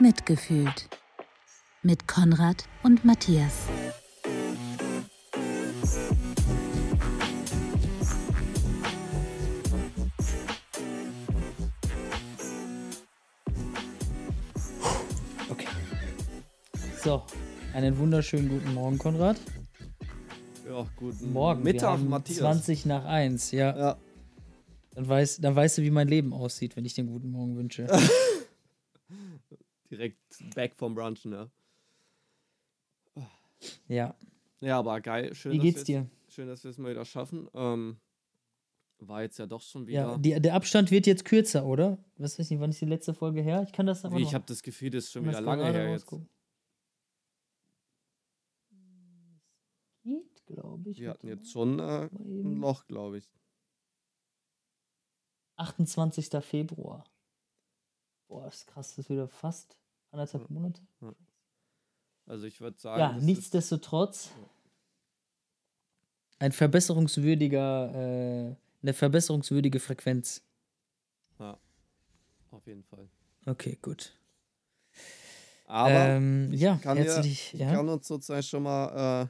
Mitgefühlt mit Konrad und Matthias. Okay. So, einen wunderschönen guten Morgen, Konrad. Ja, guten Morgen. Wir Mittag, haben Matthias. 20 nach 1, ja. Ja, Dann, weiß, dann weißt du, wie mein Leben aussieht, wenn ich den guten Morgen wünsche. back vom Brunchen, ja. ja. Ja, aber geil. Schön, Wie geht's dir? Schön, dass wir es mal wieder schaffen. Ähm, war jetzt ja doch schon wieder. Ja, die, der Abstand wird jetzt kürzer, oder? Was weiß nicht, wann ist die letzte Folge her? Ich kann das aber ich habe das Gefühl, das ist schon wieder lange her jetzt. Geht, glaube ich. Wir hatten jetzt schon äh, ein. Loch, glaube ich. 28. Februar. Boah, ist krass, das ist wieder fast anderthalb Monate. Also ich würde sagen, Ja, nichtsdestotrotz ein verbesserungswürdiger, äh, eine verbesserungswürdige Frequenz. auf jeden Fall. Okay, gut. Aber ähm, ich ja, kann dir- herzlich. ich ja. kann uns sozusagen schon mal,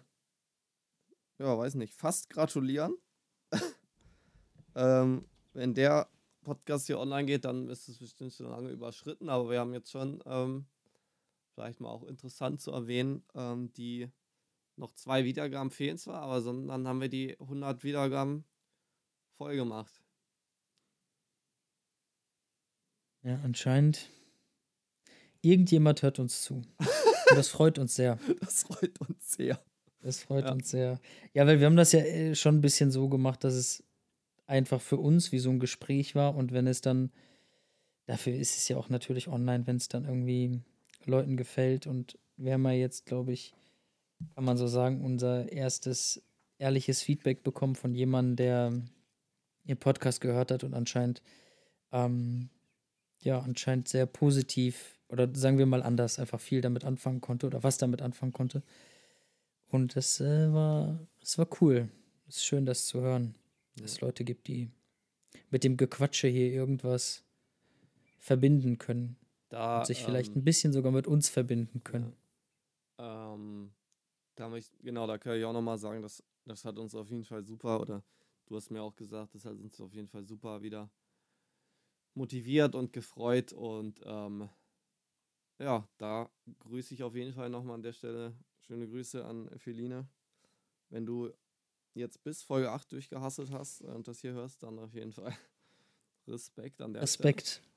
äh, ja, weiß nicht, fast gratulieren. ähm, wenn der Podcast hier online geht, dann ist es bestimmt schon lange überschritten, aber wir haben jetzt schon, ähm, vielleicht mal auch interessant zu erwähnen, ähm, die noch zwei Wiedergaben fehlen zwar, aber sondern haben wir die 100 Wiedergaben voll gemacht. ja, anscheinend. Irgendjemand hört uns zu. Und das freut uns sehr. Das freut uns sehr. Das freut Ja. uns sehr. Ja, weil wir haben das ja äh, schon ein bisschen so gemacht, dass es einfach für uns wie so ein Gespräch war. Und wenn es dann, dafür ist es ja auch natürlich online, wenn es dann irgendwie Leuten gefällt. Und wir haben ja jetzt, glaube ich, kann man so sagen, unser erstes ehrliches Feedback bekommen von jemandem, der ihr Podcast gehört hat und anscheinend, ähm, ja, anscheinend sehr positiv oder sagen wir mal anders, einfach viel damit anfangen konnte oder was damit anfangen konnte. Und das äh, war, das war cool. Es ist schön, das zu hören. Dass es Leute gibt, die mit dem Gequatsche hier irgendwas verbinden können. Da, Und sich vielleicht ähm, ein bisschen sogar mit uns verbinden können. Ähm, da ich, genau, da kann ich auch nochmal sagen, dass das hat uns auf jeden Fall super, oder du hast mir auch gesagt, das hat uns auf jeden Fall super wieder motiviert und gefreut. Und ähm, ja, da grüße ich auf jeden Fall nochmal an der Stelle. Schöne Grüße an Feline. Wenn du jetzt bis Folge 8 durchgehasselt hast und das hier hörst, dann auf jeden Fall Respekt an der Respekt. Stelle.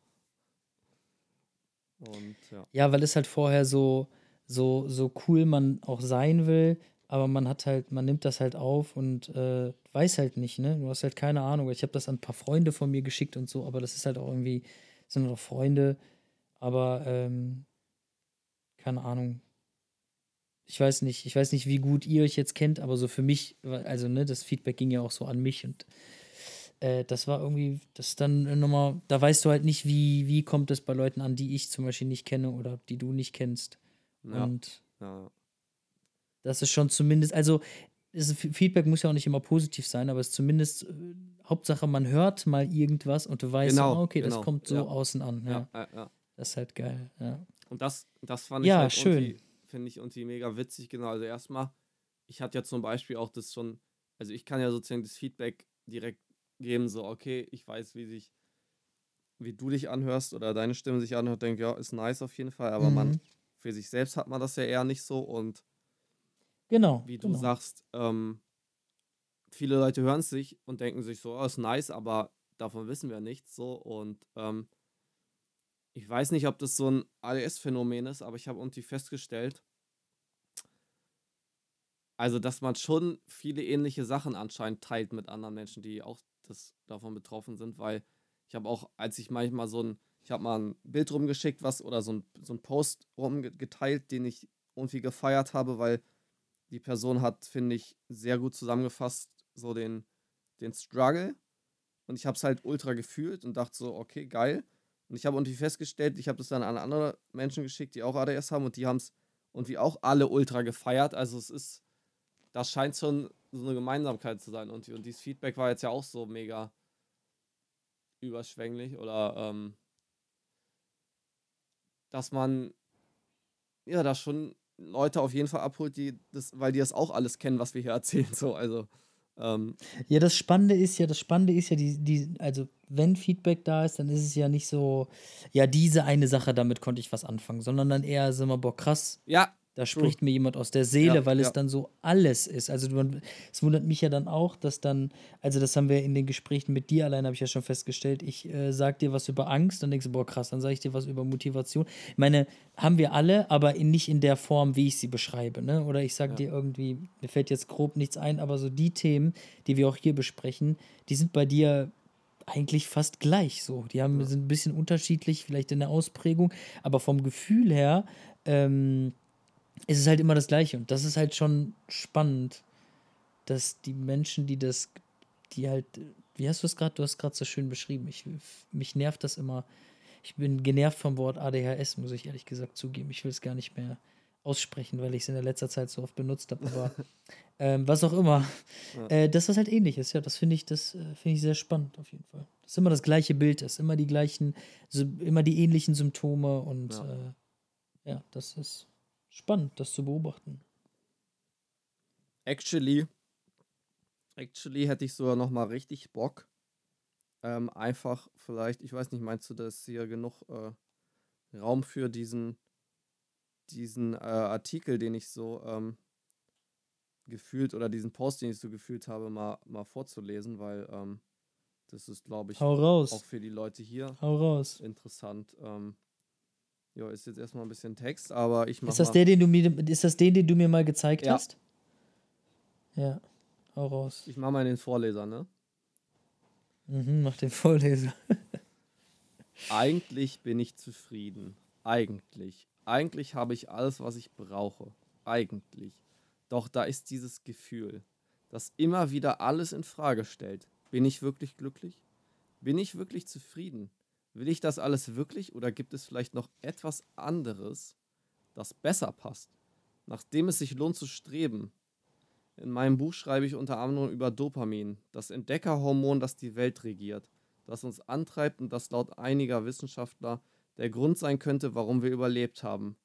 Und ja. Ja, weil es halt vorher so, so, so cool man auch sein will, aber man hat halt, man nimmt das halt auf und äh, weiß halt nicht, ne? Du hast halt keine Ahnung. Ich habe das an ein paar Freunde von mir geschickt und so, aber das ist halt auch irgendwie, sind doch Freunde, aber ähm, keine Ahnung. Ich weiß nicht, ich weiß nicht, wie gut ihr euch jetzt kennt, aber so für mich, also ne, das Feedback ging ja auch so an mich und äh, das war irgendwie, das dann nochmal, da weißt du halt nicht, wie, wie kommt es bei Leuten an, die ich zum Beispiel nicht kenne oder die du nicht kennst. Ja, Und ja, das ist schon zumindest, also ist, Feedback muss ja auch nicht immer positiv sein, aber es ist zumindest äh, Hauptsache, man hört mal irgendwas und du weißt, Genau, ah, okay, das genau, kommt so ja. außen an. Ja, ja. Das ist halt geil. Ja, Und das, das fand ich Ja, halt schön. finde ich irgendwie mega witzig, genau. Also erstmal, ich hatte ja zum Beispiel auch das schon, also ich kann ja sozusagen das Feedback direkt geben, so, okay, ich weiß, wie sich, wie du dich anhörst oder deine Stimme sich anhört, denke, ja, ist nice auf jeden Fall, aber man, Mhm. für sich selbst hat man das ja eher nicht so und genau. wie du genau. sagst, ähm, viele Leute hören es sich und denken sich so, oh, ist nice, aber davon wissen wir nichts so und ähm, ich weiß nicht, ob das so ein ADS-Phänomen ist, aber ich habe irgendwie festgestellt, also dass man schon viele ähnliche Sachen anscheinend teilt mit anderen Menschen, die auch das davon betroffen sind, weil ich habe auch, als ich manchmal so ein, ich habe mal ein Bild rumgeschickt, was oder so ein, so ein Post rumgeteilt, den ich irgendwie gefeiert habe, weil die Person hat, finde ich, sehr gut zusammengefasst, so den, den Struggle. Und ich habe es halt ultra gefühlt und dachte so, okay, geil. Und ich habe irgendwie festgestellt, ich habe das dann an andere Menschen geschickt, die auch ADS haben und die haben es irgendwie auch alle ultra gefeiert. Also es ist, das scheint schon so eine Gemeinsamkeit zu sein. Und, und dieses Feedback war jetzt ja auch so mega überschwänglich oder ähm, dass man ja, da schon Leute auf jeden Fall abholt, die das, weil die das auch alles kennen, was wir hier erzählen. So, also. Ähm, ja, das Spannende ist ja, das Spannende ist ja, die, die, also wenn Feedback da ist, dann ist es ja nicht so, ja, diese eine Sache, damit konnte ich was anfangen, sondern dann eher so immer, boah, krass. Ja, da spricht mir jemand aus der Seele, ja, weil ja. es dann so alles ist. Also es wundert mich ja dann auch, dass dann, also das haben wir in den Gesprächen mit dir allein, habe ich ja schon festgestellt, ich äh, sag dir was über Angst, dann denkst du, boah krass, dann sage ich dir was über Motivation. Ich meine, haben wir alle, aber in, nicht in der Form, wie ich sie beschreibe. Ne? Oder ich sage ja. dir irgendwie, mir fällt jetzt grob nichts ein, aber so die Themen, die wir auch hier besprechen, die sind bei dir eigentlich fast gleich so. Die haben, sind ein bisschen unterschiedlich, vielleicht in der Ausprägung, aber vom Gefühl her, ähm, ist es halt immer das Gleiche. Und das ist halt schon spannend, dass die Menschen, die das, die halt, wie hast du es gerade, du hast gerade so schön beschrieben, ich, mich nervt das immer. Ich bin genervt vom Wort ADHS, muss ich ehrlich gesagt zugeben. Ich will es gar nicht mehr aussprechen, weil ich es in der letzter Zeit so oft benutzt habe. Aber ähm, was auch immer, ja. äh, dass das halt ähnlich ist. Ja, das finde ich, das äh, finde ich sehr spannend auf jeden Fall. Das ist immer das gleiche Bild, das ist immer die gleichen, immer die ähnlichen Symptome und ja, äh, ja das ist spannend, das zu beobachten. Actually, actually hätte ich sogar noch mal richtig Bock. Ähm, einfach vielleicht, ich weiß nicht, meinst du, dass hier genug äh, Raum für diesen, diesen äh, Artikel, den ich so ähm, gefühlt oder diesen Post, den ich so gefühlt habe, mal, mal vorzulesen, weil ähm, das ist, glaube ich, auch für die Leute hier interessant. Ähm, ja, ist jetzt erstmal ein bisschen Text, aber ich mache. Ist das der, den du mir, ist das den, den du mir mal gezeigt ja. hast? Ja, hau raus. Ich mache mal den Vorleser, ne? Mhm, mach den Vorleser. Eigentlich bin ich zufrieden. Eigentlich. Eigentlich habe ich alles, was ich brauche. Eigentlich. Doch da ist dieses Gefühl, das immer wieder alles in Frage stellt. Bin ich wirklich glücklich? Bin ich wirklich zufrieden? Will ich das alles wirklich oder gibt es vielleicht noch etwas anderes, das besser passt, nachdem es sich lohnt zu streben? In meinem Buch schreibe ich unter anderem über Dopamin, das Entdeckerhormon, das die Welt regiert, das uns antreibt und das laut einiger Wissenschaftler der Grund sein könnte, warum wir überlebt haben,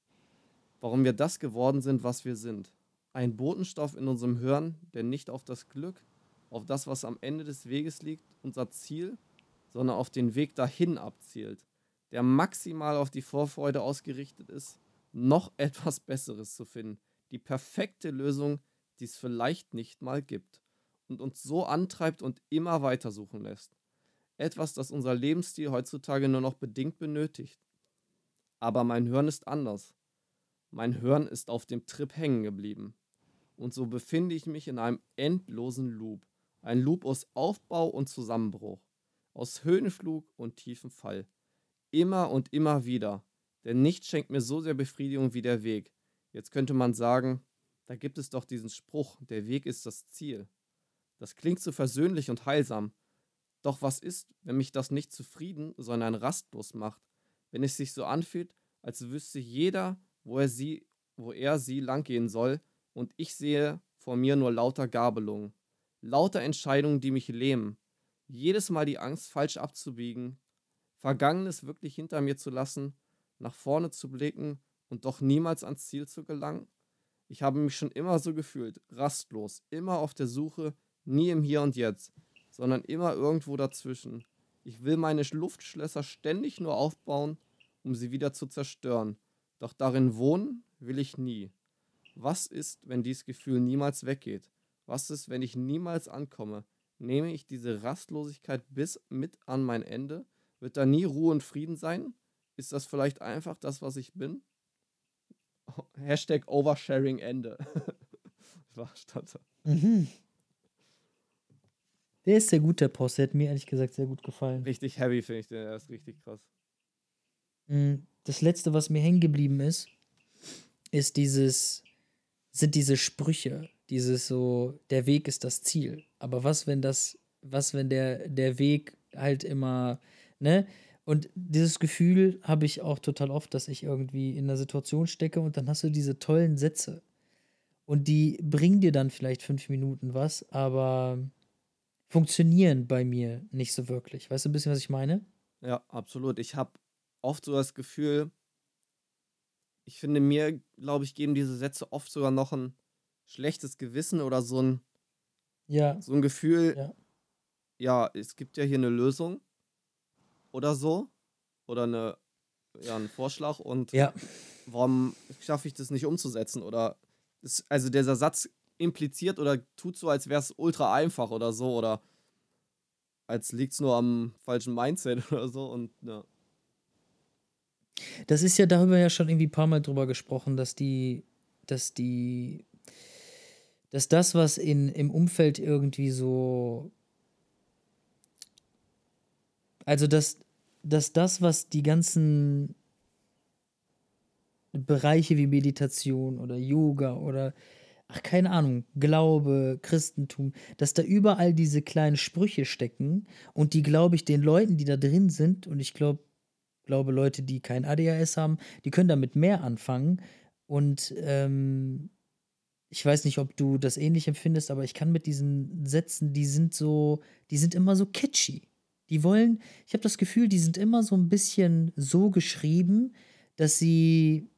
warum wir das geworden sind, was wir sind. Ein Botenstoff in unserem Hirn, der nicht auf das Glück, auf das, was am Ende des Weges liegt, unser Ziel, sondern auf den Weg dahin abzielt, der maximal auf die Vorfreude ausgerichtet ist, noch etwas Besseres zu finden, die perfekte Lösung, die es vielleicht nicht mal gibt und uns so antreibt und immer weitersuchen lässt. Etwas, das unser Lebensstil heutzutage nur noch bedingt benötigt. Aber mein Hirn ist anders. Mein Hirn ist auf dem Trip hängen geblieben. Und so befinde ich mich in einem endlosen Loop. Ein Loop aus Aufbau und Zusammenbruch aus Höhenflug und tiefem Fall. Immer und immer wieder. Denn nichts schenkt mir so sehr Befriedigung wie der Weg. Jetzt könnte man sagen, da gibt es doch diesen Spruch, der Weg ist das Ziel. Das klingt so versöhnlich und heilsam. Doch was ist, wenn mich das nicht zufrieden, sondern rastlos macht? Wenn es sich so anfühlt, als wüsste jeder, wo er sie, wo er sie langgehen soll, und ich sehe vor mir nur lauter Gabelungen, lauter Entscheidungen, die mich lähmen, jedes Mal die Angst, falsch abzubiegen, Vergangenes wirklich hinter mir zu lassen, nach vorne zu blicken und doch niemals ans Ziel zu gelangen? Ich habe mich schon immer so gefühlt, rastlos, immer auf der Suche, nie im Hier und Jetzt, sondern immer irgendwo dazwischen. Ich will meine Luftschlösser ständig nur aufbauen, um sie wieder zu zerstören. Doch darin wohnen will ich nie. Was ist, wenn dieses Gefühl niemals weggeht? Was ist, wenn ich niemals ankomme? Nehme ich diese Rastlosigkeit bis mit an mein Ende? Wird da nie Ruhe und Frieden sein? Ist das vielleicht einfach das, was ich bin? Hashtag Oversharing Ende. War Statter. Mhm. Der ist sehr gut, der Post. Der hat mir ehrlich gesagt sehr gut gefallen. Richtig heavy, finde ich den. Der ist richtig krass. Mhm. Das letzte, was mir hängen geblieben ist, ist dieses, sind diese Sprüche. Dieses so, der Weg ist das Ziel. Aber was, wenn das, was, wenn der, der Weg halt immer, ne? Und dieses Gefühl habe ich auch total oft, dass ich irgendwie in einer Situation stecke und dann hast du diese tollen Sätze. Und die bringen dir dann vielleicht fünf Minuten was, aber funktionieren bei mir nicht so wirklich. Weißt du ein bisschen, was ich meine? Ja, absolut. Ich habe oft so das Gefühl, ich finde, mir, glaube ich, geben diese Sätze oft sogar noch ein schlechtes Gewissen oder so ein, Ja, so ein Gefühl, ja. ja, es gibt ja hier eine Lösung oder so. Oder eine, ja, einen Vorschlag und Ja, warum schaffe ich das nicht umzusetzen? Oder ist, also dieser Satz impliziert oder tut so, als wäre es ultra einfach oder so, oder als liegt es nur am falschen Mindset oder so und ja. das ist ja, da haben wir ja schon irgendwie ein paar Mal drüber gesprochen, dass die, dass die, dass das, was in, im Umfeld irgendwie so, also dass, dass das, was die ganzen Bereiche wie Meditation oder Yoga oder ach keine Ahnung, Glaube, Christentum, dass da überall diese kleinen Sprüche stecken und die glaube ich den Leuten, die da drin sind und ich glaube glaube Leute, die kein ADHS haben, die können damit mehr anfangen. Und ähm, ich weiß nicht, ob du das ähnlich empfindest, aber ich kann mit diesen Sätzen, die sind so, die sind immer so catchy. Die wollen, ich habe das Gefühl, die sind immer so ein bisschen so geschrieben, dass sie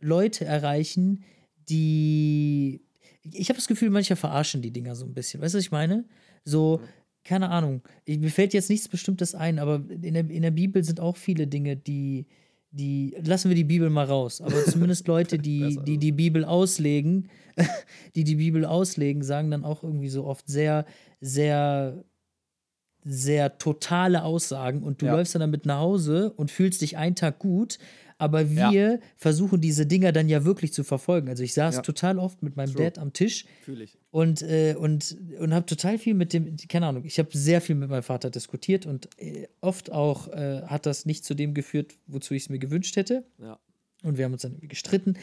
Leute erreichen, die. Ich habe das Gefühl, manche verarschen die Dinger so ein bisschen. Weißt du, was ich meine? So, keine Ahnung. Mir fällt jetzt nichts Bestimmtes ein, aber in der, in der Bibel sind auch viele Dinge, die. Die, lassen wir die Bibel mal raus, aber zumindest Leute, die, die die Bibel auslegen, die die Bibel auslegen, sagen dann auch irgendwie so oft sehr, sehr sehr totale Aussagen und du Ja. läufst dann damit nach Hause und fühlst dich einen Tag gut, aber wir versuchen diese Dinger dann ja wirklich zu verfolgen. Also ich saß Ja. total oft mit meinem True. Dad am Tisch und, äh, und, und habe total viel mit dem, keine Ahnung, ich habe sehr viel mit meinem Vater diskutiert und äh, oft auch äh, hat das nicht zu dem geführt, wozu ich es mir gewünscht hätte. Ja. Und wir haben uns dann irgendwie gestritten.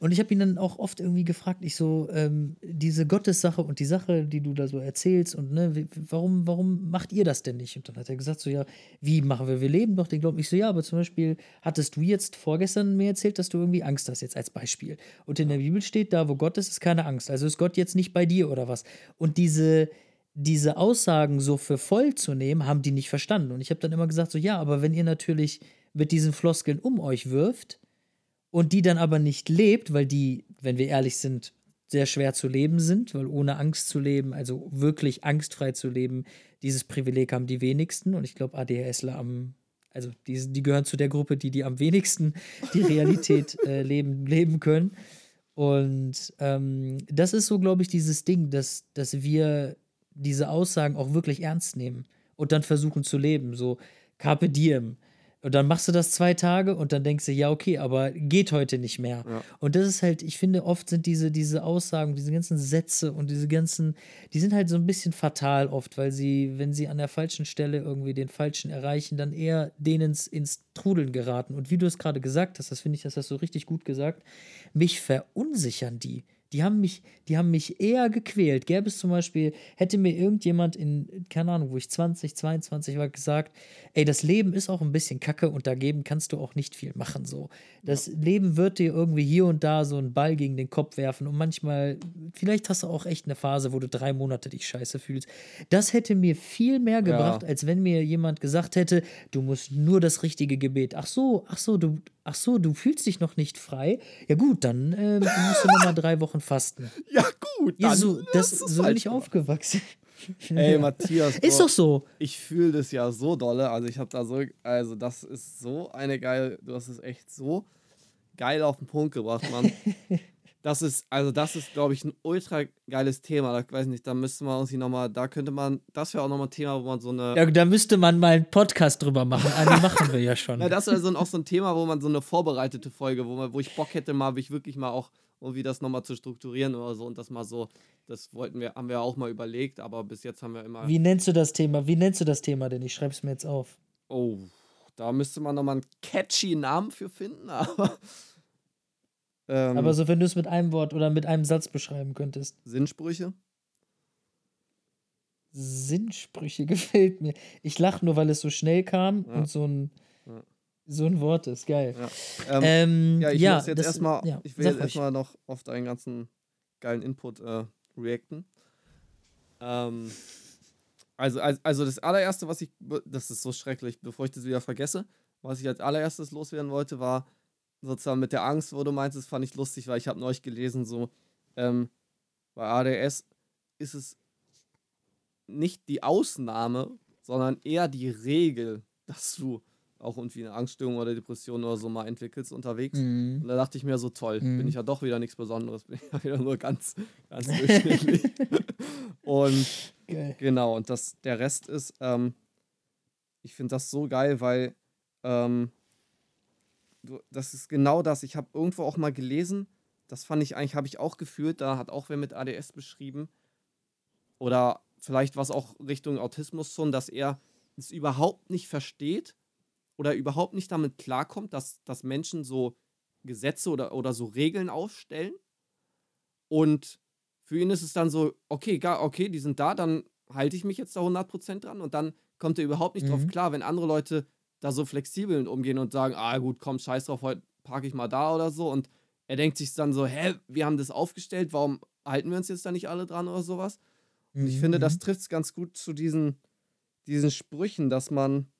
Und ich habe ihn dann auch oft irgendwie gefragt, ich so, ähm, diese Gottessache und die Sache, die du da so erzählst und ne, warum, warum macht ihr das denn nicht? Und dann hat er gesagt, so ja, wie machen wir, wir leben doch den Glauben. Ich so, ja, aber zum Beispiel hattest du jetzt vorgestern mir erzählt, dass du irgendwie Angst hast, jetzt als Beispiel. Und in der Bibel steht, da wo Gott ist, ist keine Angst. Also ist Gott jetzt nicht bei dir oder was? Und diese, diese Aussagen so für voll zu nehmen, haben die nicht verstanden. Und ich habe dann immer gesagt, so ja, aber wenn ihr natürlich mit diesen Floskeln um euch wirft, und die dann aber nicht lebt, weil die, wenn wir ehrlich sind, sehr schwer zu leben sind, weil ohne Angst zu leben, also wirklich angstfrei zu leben, dieses Privileg haben die wenigsten und ich glaube ADHSler am also die, die gehören zu der Gruppe, die die am wenigsten die Realität äh, leben, leben können. Und ähm, das ist so, glaube ich, dieses Ding, dass, dass wir diese Aussagen auch wirklich ernst nehmen und dann versuchen zu leben. So, Carpe Diem. Und dann machst du das zwei Tage und dann denkst du, ja, okay, aber geht heute nicht mehr. Ja. Und das ist halt, ich finde, oft sind diese, diese Aussagen, diese ganzen Sätze und diese ganzen, die sind halt so ein bisschen fatal oft, weil sie, wenn sie an der falschen Stelle irgendwie den Falschen erreichen, dann eher denen ins, Trudeln geraten. Und wie du es gerade gesagt hast, das finde ich, das hast du richtig gut gesagt, mich verunsichern die. Die haben mich, die haben mich eher gequält. Gäbe es zum Beispiel, hätte mir irgendjemand in, keine Ahnung, wo ich 20, 22 war, gesagt, ey, das Leben ist auch ein bisschen kacke und dagegen kannst du auch nicht viel machen. So. Das Leben wird dir irgendwie hier und da so einen Ball gegen den Kopf werfen und manchmal, vielleicht hast du auch echt eine Phase, wo du drei Monate dich scheiße fühlst. Das hätte mir viel mehr gebracht, als wenn mir jemand gesagt hätte, du musst nur das richtige Gebet. Ach so, ach so, du, ach so, du fühlst dich noch nicht frei. Ja gut, dann ähm, musst du noch mal drei Wochen fasten. Ja, gut. Ja, dann so, das, du's so bin ich aufgewachsen. Ey, Matthias. Ist doch so. Ich fühle das ja so dolle. Also ich habe da so, also das ist so eine geile, du hast es echt so geil auf den Punkt gebracht, Mann. Das ist, also das ist, glaube ich, ein ultra geiles Thema. Da weiß nicht, da müsste man uns hier nochmal, da könnte man, das wäre auch nochmal ein Thema, wo man so eine. Ja, da müsste man mal einen Podcast drüber machen. Ah, die machen wir ja schon. Ja, das wäre so ein, auch so ein Thema, wo man so eine vorbereitete Folge, wo, man, wo ich Bock hätte, mal, ich wirklich mal auch irgendwie das nochmal zu strukturieren oder so und das mal so, das wollten wir, haben wir auch mal überlegt, aber bis jetzt haben wir immer. Wie nennst du das Thema? Wie nennst du das Thema denn? Ich schreibe es mir jetzt auf. Oh, da müsste man nochmal einen catchy Namen für finden, aber. Ähm, Aber so, wenn du es mit einem Wort oder mit einem Satz beschreiben könntest. Sinnssprüche? Sinnsprüche gefällt mir. Ich lache nur, weil es so schnell kam Ja. und so ein, Ja. So ein Wort ist. Geil. Ja. Ähm, Ähm, ja, ich ja, muss jetzt erstmal, ja, ich will jetzt erstmal noch auf deinen ganzen geilen Input äh, reacten. Ähm, also, also, also das allererste, was ich, das ist so schrecklich, bevor ich das wieder vergesse, was ich als allererstes loswerden wollte, war, sozusagen mit der Angst, wo du meinst, das fand ich lustig, weil ich habe neulich gelesen, so ähm, bei ADS ist es nicht die Ausnahme, sondern eher die Regel, dass du auch irgendwie eine Angststörung oder Depression oder so mal entwickelst unterwegs. Mhm. Und da dachte ich mir so, toll, Mhm. bin ich ja doch wieder nichts Besonderes, bin ich ja wieder nur ganz, ganz durchschnittlich. und Geil. genau, und das, der Rest ist, ähm, ich finde das so geil, weil ähm, du, das ist genau das. Ich habe irgendwo auch mal gelesen, das fand ich eigentlich, habe ich auch gefühlt, da hat auch wer mit ADS beschrieben. Oder vielleicht was auch Richtung Autismus schon, dass er es überhaupt nicht versteht oder überhaupt nicht damit klarkommt, dass, dass Menschen so Gesetze oder, oder so Regeln aufstellen. Und für ihn ist es dann so, okay, gar, okay, die sind da, dann halte ich mich jetzt da 100% dran und dann kommt er überhaupt nicht drauf Mhm. klar, wenn andere Leute da so flexibel umgehen und sagen, ah gut, komm, scheiß drauf, heute parke ich mal da oder so und er denkt sich dann so, hä, wir haben das aufgestellt, warum halten wir uns jetzt da nicht alle dran oder sowas? Und ich Mhm, finde, das mhm. trifft es ganz gut zu diesen, diesen Sprüchen, dass man,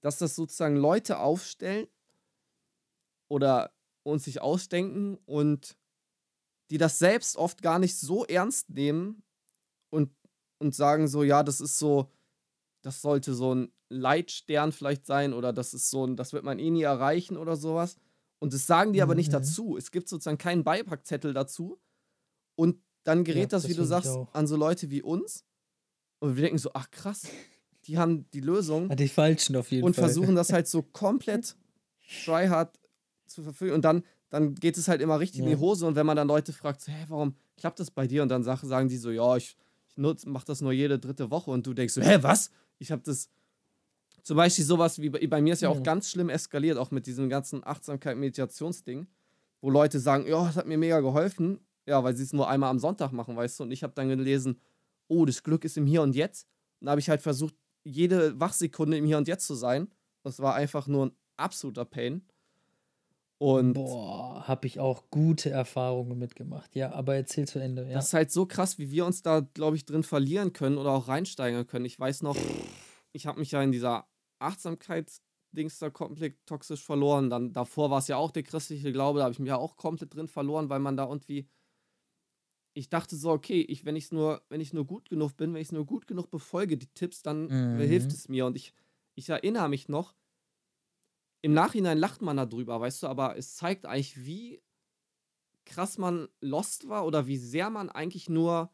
dass das sozusagen Leute aufstellen oder uns sich ausdenken und die das selbst oft gar nicht so ernst nehmen und, und sagen so, ja, das ist so, das sollte so ein Leitstern vielleicht sein oder das ist so ein, das wird man eh nie erreichen oder sowas. Und das sagen die aber nicht Mhm. dazu. Es gibt sozusagen keinen Beipackzettel dazu. Und dann gerät Ja, das, das wie du sagst, an so Leute wie uns. Und wir denken so, ach krass, die haben die Lösung Hat die falschen auf jeden und Fall. versuchen das halt so komplett tryhard zu verfügen. Und dann, dann geht es halt immer richtig in Ja. die Hose. Und wenn man dann Leute fragt, so, hä, warum klappt das bei dir? Und dann sag, sagen die so, ja, ich, ich nutz, mach das nur jede dritte Woche. Und du denkst so, hä, was? Ich habe das. Zum Beispiel sowas wie bei, bei mir ist ja auch Ja. ganz schlimm eskaliert, auch mit diesem ganzen Achtsamkeit-Meditationsding, wo Leute sagen, ja, das hat mir mega geholfen. Ja, weil sie es nur einmal am Sonntag machen, weißt du. Und ich habe dann gelesen, oh, das Glück ist im Hier und Jetzt. Und da habe ich halt versucht, jede Wachsekunde im Hier und Jetzt zu sein. Das war einfach nur ein absoluter Pain. Und Boah, habe ich auch gute Erfahrungen mitgemacht. Ja, aber erzähl zu Ende. Ja. das ist halt so krass, wie wir uns da, glaube ich, drin verlieren können oder auch reinsteigern können. Ich weiß noch, ich habe mich ja in dieser Achtsamkeitsdings da komplett toxisch verloren. Dann davor war es ja auch der christliche Glaube, da habe ich mich ja auch komplett drin verloren, weil man da irgendwie. Ich dachte so, okay, ich, wenn ich nur, wenn ich nur gut genug bin, wenn ich es nur gut genug befolge, die Tipps, dann Mhm. hilft es mir. Und ich, ich erinnere mich noch, im Nachhinein lacht man darüber, weißt du, aber es zeigt eigentlich, wie krass man lost war oder wie sehr man eigentlich nur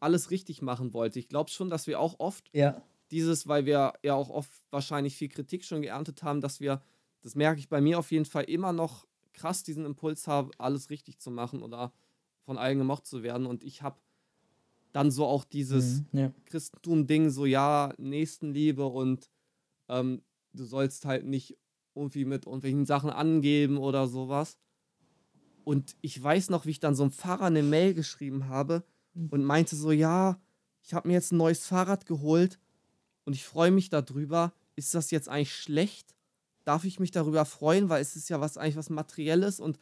alles richtig machen wollte. Ich glaube schon, dass wir auch oft ja. dieses, weil wir ja auch oft wahrscheinlich viel Kritik schon geerntet haben, dass wir, das merke ich bei mir auf jeden Fall immer noch krass diesen Impuls haben, alles richtig zu machen oder von allen gemocht zu werden. Und ich habe dann so auch dieses Mhm, ja. Christentum-Ding, so ja, Nächstenliebe und ähm, du sollst halt nicht irgendwie mit irgendwelchen Sachen angeben oder sowas. Und ich weiß noch, wie ich dann so einem Pfarrer eine Mail geschrieben habe und meinte so, ja, ich habe mir jetzt ein neues Fahrrad geholt und ich freue mich darüber. Ist das jetzt eigentlich schlecht? Darf ich mich darüber freuen, weil es ist ja was eigentlich was Materielles und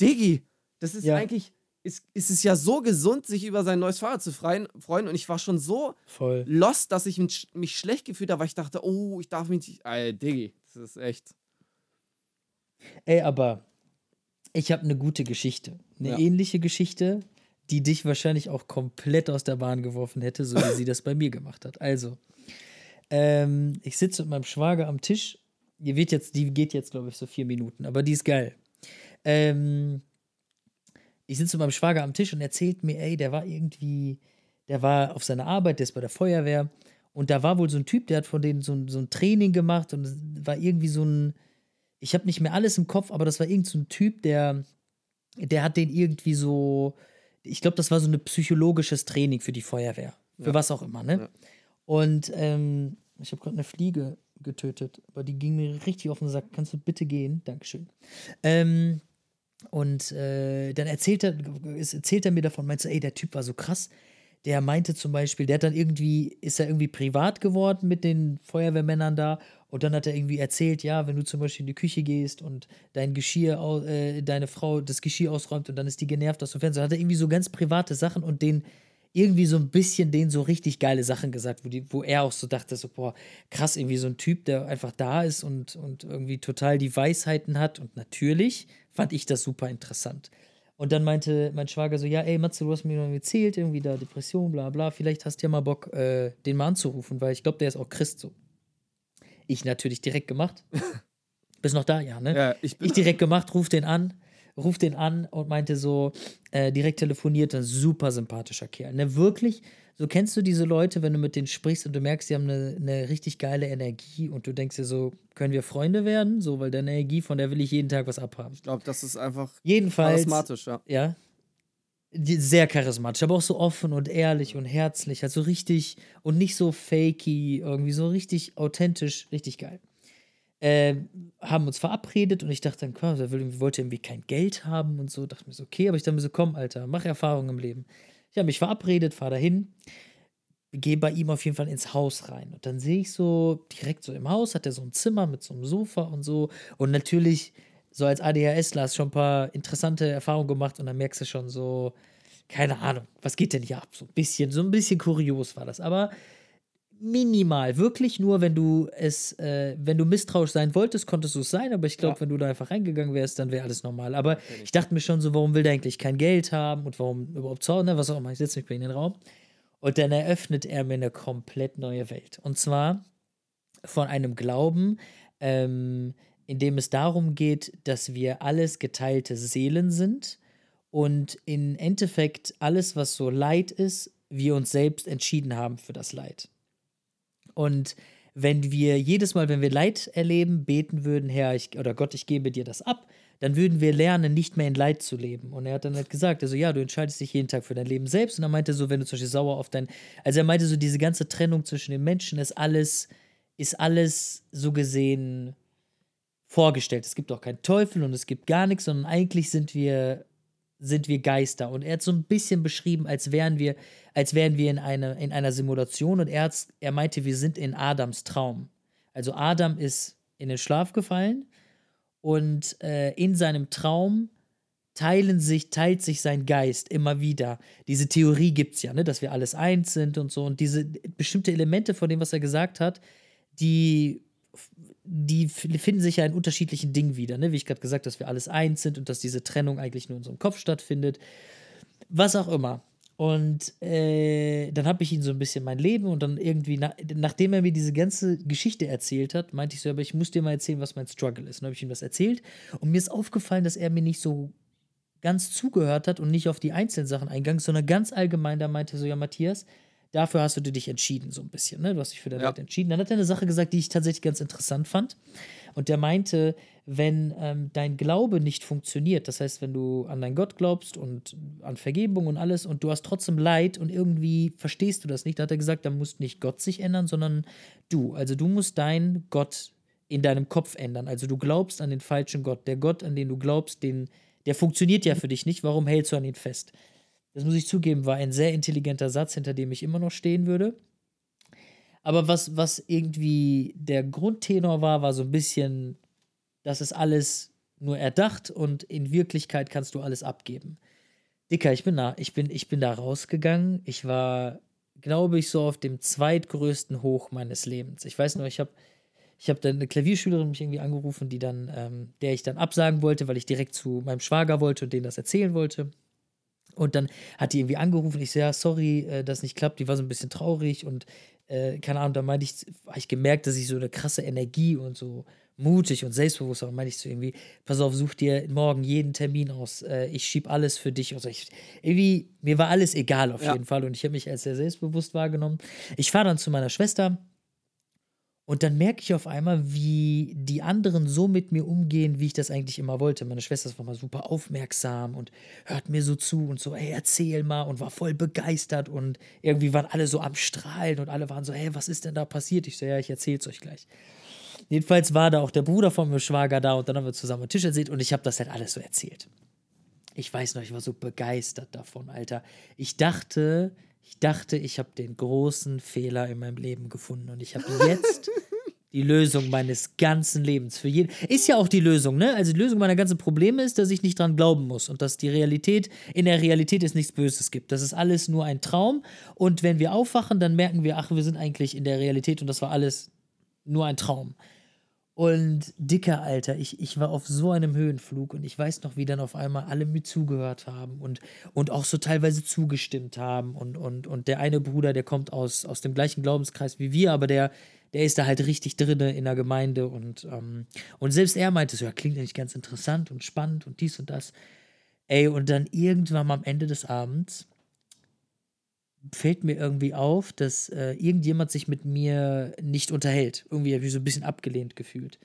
Diggi, das ist Ja. eigentlich, ist, ist es ja so gesund, sich über sein neues Fahrrad zu freuen, freuen und ich war schon so Voll. lost, dass ich mich, mich schlecht gefühlt habe, weil ich dachte, oh, ich darf mich nicht, ey, Diggi, das ist echt, Ey, aber ich habe eine gute Geschichte. Eine Ja. ähnliche Geschichte, die dich wahrscheinlich auch komplett aus der Bahn geworfen hätte, so wie sie das bei mir gemacht hat. Also, ähm, ich sitze mit meinem Schwager am Tisch. Die, wird jetzt, die geht jetzt, glaube ich, so vier Minuten, aber die ist geil. Ähm, ich sitze mit meinem Schwager am Tisch und erzählt mir, ey, der war irgendwie, der war auf seiner Arbeit, der ist bei der Feuerwehr. Und da war wohl so ein Typ, der hat von denen so, ein- so ein Training gemacht und es war irgendwie so ein, ich habe nicht mehr alles im Kopf, aber das war irgend so ein Typ, der, der hat den irgendwie so, ich glaube, das war so ein psychologisches Training für die Feuerwehr. Für Ja. was auch immer, ne? Ja. Und ähm, ich habe gerade eine Fliege getötet, aber die ging mir richtig auf den Sack. Kannst du bitte gehen? Dankeschön. Ähm, und äh, dann erzählt er, erzählt er mir davon, meinte so, ey, der Typ war so krass. Der meinte zum Beispiel, der hat dann irgendwie, ist er irgendwie privat geworden mit den Feuerwehrmännern da. Und dann hat er irgendwie erzählt, ja, wenn du zum Beispiel in die Küche gehst und dein Geschirr, äh, deine Frau das Geschirr ausräumt und dann ist die genervt aus dem Fenster, hat er irgendwie so ganz private Sachen und den irgendwie so ein bisschen denen so richtig geile Sachen gesagt, wo, die, wo er auch so dachte, so, boah, krass, irgendwie so ein Typ, der einfach da ist und, und irgendwie total die Weisheiten hat. Und natürlich fand ich das super interessant. Und dann meinte mein Schwager so, ja, ey, Matze, du hast mir noch erzählt, irgendwie da Depression, bla bla, vielleicht hast du ja mal Bock, äh, den mal anzurufen, weil ich glaube, der ist auch Christ so. Ich natürlich direkt gemacht. Bist noch da? Ja, ne? Ja, ich bin ich direkt gemacht, ruf den an, ruf den an und meinte so, äh, direkt telefoniert, ein super sympathischer Kerl. Ne, wirklich, so kennst du diese Leute, wenn du mit denen sprichst und du merkst, die haben eine, eine richtig geile Energie und du denkst dir so, können wir Freunde werden? So, weil deine Energie, von der will ich jeden Tag was abhaben. Ich glaube, das ist einfach Jedenfalls. charismatisch, ja. Ja. Sehr charismatisch, aber auch so offen und ehrlich und herzlich. Also richtig und nicht so fakey, irgendwie so richtig authentisch, richtig geil. Ähm, haben uns verabredet und ich dachte dann, klar, der wollte irgendwie kein Geld haben und so. Dachte mir so, okay, aber ich dachte mir so, komm, Alter, mach Erfahrung im Leben. Ich habe mich verabredet, fahre dahin, gehe bei ihm auf jeden Fall ins Haus rein. Und dann sehe ich so, direkt so im Haus hat er so ein Zimmer mit so einem Sofa und so. Und natürlich, so als ADHSler hast du schon ein paar interessante Erfahrungen gemacht und dann merkst du schon so, keine Ahnung, was geht denn hier ab? So ein bisschen, so ein bisschen kurios war das. Aber minimal, wirklich nur, wenn du es, äh, wenn du misstrauisch sein wolltest, konntest du es sein, aber ich glaube, Ja. wenn du da einfach reingegangen wärst, dann wäre alles normal. Aber kenn ich. dachte mir schon so, warum will der eigentlich kein Geld haben und warum überhaupt so, ne, was auch immer, ich setze mich bei ihm in den Raum. Und dann eröffnet er mir eine komplett neue Welt. Und zwar von einem Glauben, ähm, in dem es darum geht, dass wir alles geteilte Seelen sind und im Endeffekt alles, was so Leid ist, wir uns selbst entschieden haben für das Leid. Und wenn wir jedes Mal, wenn wir Leid erleben, beten würden, Herr, ich, oder Gott, ich gebe dir das ab, dann würden wir lernen, nicht mehr in Leid zu leben. Und er hat dann halt gesagt, also ja, du entscheidest dich jeden Tag für dein Leben selbst. Und er meinte so, wenn du zum Beispiel sauer auf dein, also er meinte so, diese ganze Trennung zwischen den Menschen ist alles, ist alles so gesehen vorgestellt. Es gibt auch keinen Teufel und es gibt gar nichts, sondern eigentlich sind wir sind wir Geister. Und er hat so ein bisschen beschrieben, als wären wir, als wären wir in, eine, in einer Simulation. Und er, er meinte, wir sind in Adams Traum. Also Adam ist in den Schlaf gefallen und äh, in seinem Traum teilen sich, teilt sich sein Geist immer wieder. Diese Theorie gibt es ja, ne, dass wir alles eins sind und so. Und diese bestimmte Elemente von dem, was er gesagt hat, die die finden sich ja in unterschiedlichen Dingen wieder, ne? Wie ich gerade gesagt habe, dass wir alles eins sind und dass diese Trennung eigentlich nur in unserem Kopf stattfindet. Was auch immer. Und äh, dann habe ich ihn so ein bisschen mein Leben und dann irgendwie, na, nachdem er mir diese ganze Geschichte erzählt hat, meinte ich so, aber ich muss dir mal erzählen, was mein Struggle ist. Und dann habe ich ihm das erzählt und mir ist aufgefallen, dass er mir nicht so ganz zugehört hat und nicht auf die einzelnen Sachen eingegangen, sondern ganz allgemein da meinte so, ja, Matthias, dafür hast du dich entschieden, so ein bisschen, ne? Du hast dich für deine Ja. Welt entschieden. Dann hat er eine Sache gesagt, die ich tatsächlich ganz interessant fand. Und der meinte, wenn ähm, dein Glaube nicht funktioniert, das heißt, wenn du an deinen Gott glaubst und an Vergebung und alles und du hast trotzdem Leid und irgendwie verstehst du das nicht, da hat er gesagt, dann muss nicht Gott sich ändern, sondern du. Also du musst dein Gott in deinem Kopf ändern. Also du glaubst an den falschen Gott. Der Gott, an den du glaubst, den, der funktioniert ja für dich nicht. Warum hältst du an ihn fest? Das muss ich zugeben, war ein sehr intelligenter Satz, hinter dem ich immer noch stehen würde. Aber was, was irgendwie der Grundtenor war, war so ein bisschen, das ist alles nur erdacht und in Wirklichkeit kannst du alles abgeben. Dicker, ich bin da, ich bin, ich bin da rausgegangen. Ich war, glaube ich, so auf dem zweitgrößten Hoch meines Lebens. Ich weiß noch, ich habe ich habe dann eine Klavierschülerin mich irgendwie angerufen, die dann, ähm, der ich dann absagen wollte, weil ich direkt zu meinem Schwager wollte und denen das erzählen wollte. Und dann hat die irgendwie angerufen. Ich so, ja, sorry, äh, dass nicht klappt. Die war so ein bisschen traurig und äh, keine Ahnung, da meinte ich, habe ich gemerkt, dass ich so eine krasse Energie und so mutig und selbstbewusst war. Und meinte ich so irgendwie, pass auf, such dir morgen jeden Termin aus. Äh, ich schieb alles für dich. Und so. ich, irgendwie, mir war alles egal auf Ja. jeden Fall. Und ich habe mich als sehr selbstbewusst wahrgenommen. Ich fahre dann zu meiner Schwester. Und dann merke ich auf einmal, wie die anderen so mit mir umgehen, wie ich das eigentlich immer wollte. Meine Schwester war mal super aufmerksam und hört mir so zu und so, ey, erzähl mal und war voll begeistert und irgendwie waren alle so am Strahlen und alle waren so, hey, was ist denn da passiert? Ich so, ja, ich erzähl's euch gleich. Jedenfalls war da auch der Bruder von meinem Schwager da und dann haben wir zusammen am Tisch erzählt und ich habe das halt alles so erzählt. Ich weiß noch, ich war so begeistert davon, Alter. Ich dachte, ich dachte, ich habe den großen Fehler in meinem Leben gefunden und ich habe jetzt die Lösung meines ganzen Lebens. Für jeden. Ist ja auch die Lösung, ne? Also die Lösung meiner ganzen Probleme ist, dass ich nicht dran glauben muss und dass die Realität, in der Realität es nichts Böses gibt. Das ist alles nur ein Traum. Und wenn wir aufwachen, dann merken wir, ach, wir sind eigentlich in der Realität und das war alles nur ein Traum. Und dicker Alter, ich, ich war auf so einem Höhenflug und ich weiß noch, wie dann auf einmal alle mit zugehört haben und, und auch so teilweise zugestimmt haben. Und, und, und der eine Bruder, der kommt aus, aus dem gleichen Glaubenskreis wie wir, aber der, der ist da halt richtig drinne in der Gemeinde und, ähm, und selbst er meinte so, ja, klingt eigentlich ganz interessant und spannend und dies und das. Ey, und dann irgendwann am Ende des Abends fällt mir irgendwie auf, dass äh, irgendjemand sich mit mir nicht unterhält. Irgendwie habe ich so ein bisschen abgelehnt gefühlt.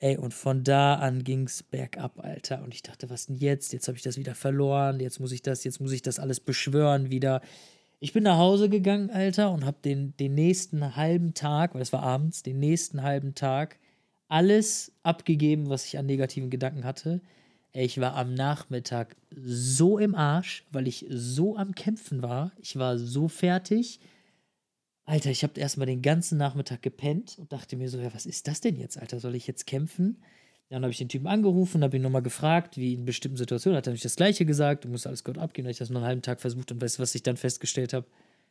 Ey, und von da an ging's bergab, Alter. Und ich dachte, was denn jetzt? Jetzt habe ich das wieder verloren. Jetzt muss ich das, jetzt muss ich das alles beschwören wieder. Ich bin nach Hause gegangen, Alter, und habe den, den nächsten halben Tag, weil es war abends, den nächsten halben Tag alles abgegeben, was ich an negativen Gedanken hatte. Ich war am Nachmittag so im Arsch, weil ich so am Kämpfen war. Ich war so fertig. Alter, ich habe erstmal den ganzen Nachmittag gepennt und dachte mir so, ja, was ist das denn jetzt, Alter? Soll ich jetzt kämpfen? Dann habe ich den Typen angerufen, habe ihn nochmal gefragt, wie in bestimmten Situationen. Hat er mich das Gleiche gesagt, du musst alles Gott abgeben. Habe ich das noch einen halben Tag versucht und weißt du, was ich dann festgestellt habe?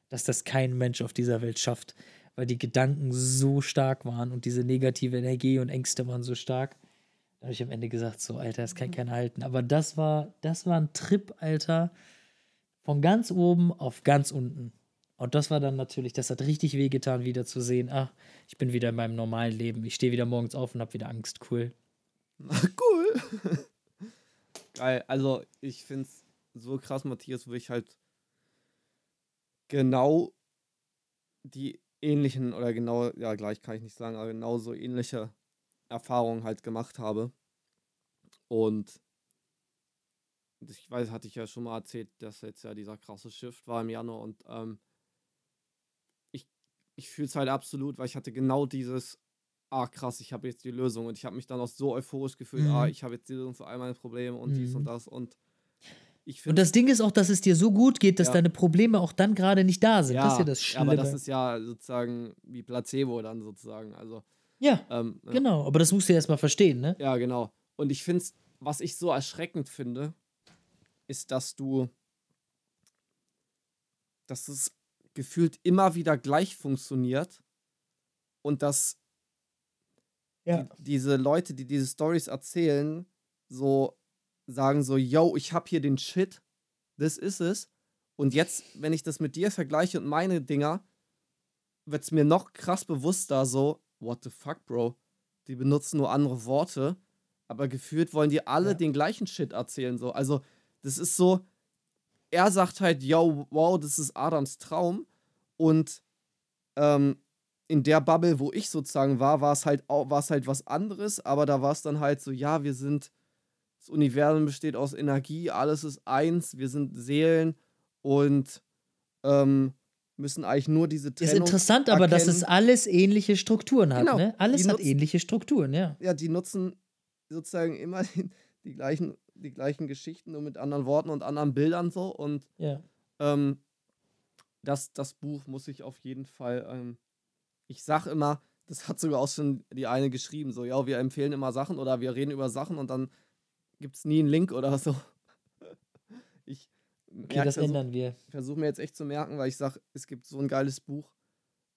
Dass das kein Mensch auf dieser Welt schafft, weil die Gedanken so stark waren und diese negative Energie und Ängste waren so stark. Da habe ich am Ende gesagt, so, Alter, das kann keiner halten. Aber das war, das war ein Trip, Alter, von ganz oben auf ganz unten. Und das war dann natürlich, das hat richtig wehgetan, wieder zu sehen, ach, ich bin wieder in meinem normalen Leben. Ich stehe wieder morgens auf und habe wieder Angst. Cool. cool. Geil. Also, ich finde es so krass, Matthias, wo ich halt genau die ähnlichen, oder genau, ja, gleich kann ich nicht sagen, aber genau so ähnliche Erfahrungen halt gemacht habe. Und ich weiß, hatte ich ja schon mal erzählt, dass jetzt ja dieser krasse Shift war im Januar und ähm, ich, ich fühle es halt absolut, weil ich hatte genau dieses, ah krass, ich habe jetzt die Lösung und ich habe mich dann auch so euphorisch gefühlt, ah, mhm. ah, ich habe jetzt die Lösung für all meine Probleme und mhm. dies und mhm. das und ich und das Ding ist auch, dass es dir so gut geht, dass ja. deine Probleme auch dann gerade nicht da sind. Ja, das ist ja das Schlimme. aber das ist ja sozusagen wie Placebo dann sozusagen. Also ja, ähm, ja. genau. Aber das musst du ja erstmal verstehen, ne? Ja, genau. Und ich finde es, was ich so erschreckend finde, ist, dass du, dass es gefühlt immer wieder gleich funktioniert und dass ja. die, diese Leute, die diese Stories erzählen, so sagen so, yo, ich hab hier den Shit, das ist es. Und jetzt, wenn ich das mit dir vergleiche und meine Dinger, wird es mir noch krass bewusster, so, what the fuck, Bro? Die benutzen nur andere Worte, aber gefühlt wollen die alle ja. den gleichen Shit erzählen. So. Also, das ist so, er sagt halt, yo, wow, das ist Adams Traum. Und ähm, in der Bubble, wo ich sozusagen war, war es halt, halt was anderes, aber da war es dann halt so, ja, wir sind, das Universum besteht aus Energie, alles ist eins, wir sind Seelen und ähm, müssen eigentlich nur diese Trennung Ist interessant, aber dass es alles ähnliche Strukturen hat, genau. ne? Alles die hat nutzen, ähnliche Strukturen, ja. Ja, die nutzen sozusagen immer die, die, gleichen, die gleichen Geschichten, nur mit anderen Worten und anderen Bildern so. Und ja. ähm, das, das Buch muss ich auf jeden Fall, ähm, ich sag immer, das hat sogar auch schon die eine geschrieben, so, ja, wir empfehlen immer Sachen oder wir reden über Sachen und dann gibt es nie einen Link oder so. Okay, das versuch, ändern wir. Versuche mir jetzt echt zu merken, weil ich sage, es gibt so ein geiles Buch.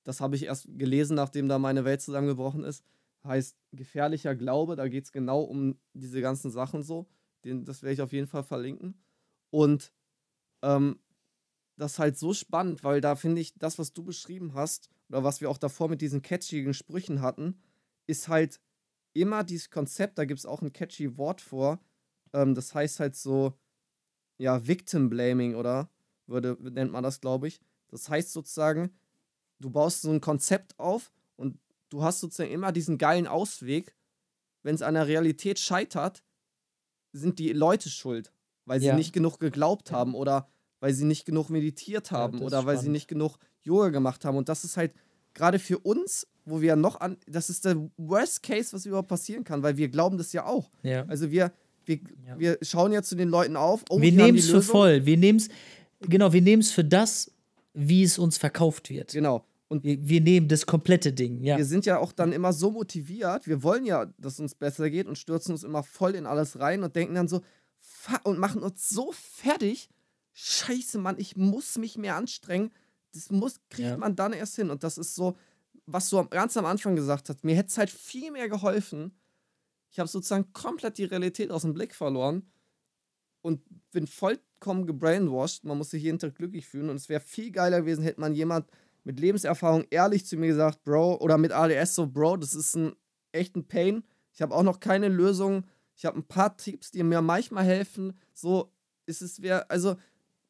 Das habe ich erst gelesen, nachdem da meine Welt zusammengebrochen ist. Heißt Gefährlicher Glaube. Da geht es genau um diese ganzen Sachen so. Den, das werde ich auf jeden Fall verlinken. Und ähm, das ist halt so spannend, weil da finde ich, das, was du beschrieben hast, oder was wir auch davor mit diesen catchigen Sprüchen hatten, ist halt immer dieses Konzept, da gibt es auch ein catchy Wort vor. Ähm, das heißt halt so, ja, Victim Blaming, oder? Würde, nennt man das, glaube ich. Das heißt sozusagen, du baust so ein Konzept auf und du hast sozusagen immer diesen geilen Ausweg. Wenn es an der Realität scheitert, sind die Leute schuld, weil sie ja. nicht genug geglaubt haben oder weil sie nicht genug meditiert haben ja, oder weil sie nicht genug Yoga gemacht haben. Und das ist halt gerade für uns, wo wir noch an, das ist der Worst Case, was überhaupt passieren kann, weil wir glauben das ja auch. Ja. Also wir, wir, ja. wir schauen ja zu den Leuten auf. Oh, wir nehmen es für voll. Wir nehmen es, genau, wir nehmen es für das, wie es uns verkauft wird. Genau. Und wir, wir, nehmen das komplette Ding, ja. Wir sind ja auch dann immer so motiviert, wir wollen ja, dass es uns besser geht und stürzen uns immer voll in alles rein und denken dann so, und machen uns so fertig. Scheiße, Mann, ich muss mich mehr anstrengen. Das muss, kriegt ja. man dann erst hin. Und das ist so, was du ganz am Anfang gesagt hast. Mir hätte es halt viel mehr geholfen. Ich habe sozusagen komplett die Realität aus dem Blick verloren und bin vollkommen gebrainwashed. Man muss sich jeden Tag glücklich fühlen. Und es wäre viel geiler gewesen, hätte man jemand mit Lebenserfahrung ehrlich zu mir gesagt, Bro, oder mit ADS so, Bro, das ist ein echten Pain. Ich habe auch noch keine Lösung. Ich habe ein paar Tipps, die mir manchmal helfen. So ist es, wer, also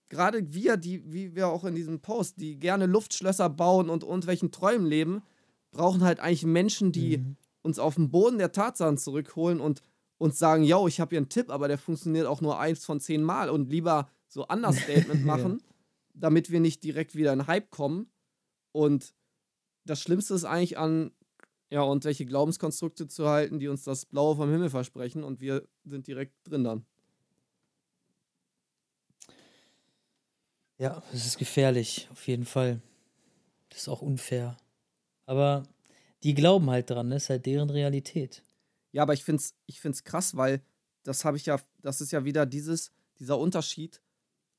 gerade wir, die, wie wir auch in diesem Post, die gerne Luftschlösser bauen und irgendwelchen Träumen leben, brauchen halt eigentlich Menschen, die mhm. Uns auf den Boden der Tatsachen zurückholen und uns sagen, yo, ich habe hier einen Tipp, aber der funktioniert auch nur eins von zehn Mal und lieber so Understatement machen, ja. damit wir nicht direkt wieder in Hype kommen. Und das Schlimmste ist eigentlich an, ja, und welche Glaubenskonstrukte zu halten, die uns das Blaue vom Himmel versprechen und wir sind direkt drin dann. Ja, es ist gefährlich, auf jeden Fall. Das ist auch unfair. Aber die glauben halt dran, das ne? ist halt deren Realität. Ja, aber ich finde es ich find's krass, weil das habe ich ja, das ist ja wieder dieses, dieser Unterschied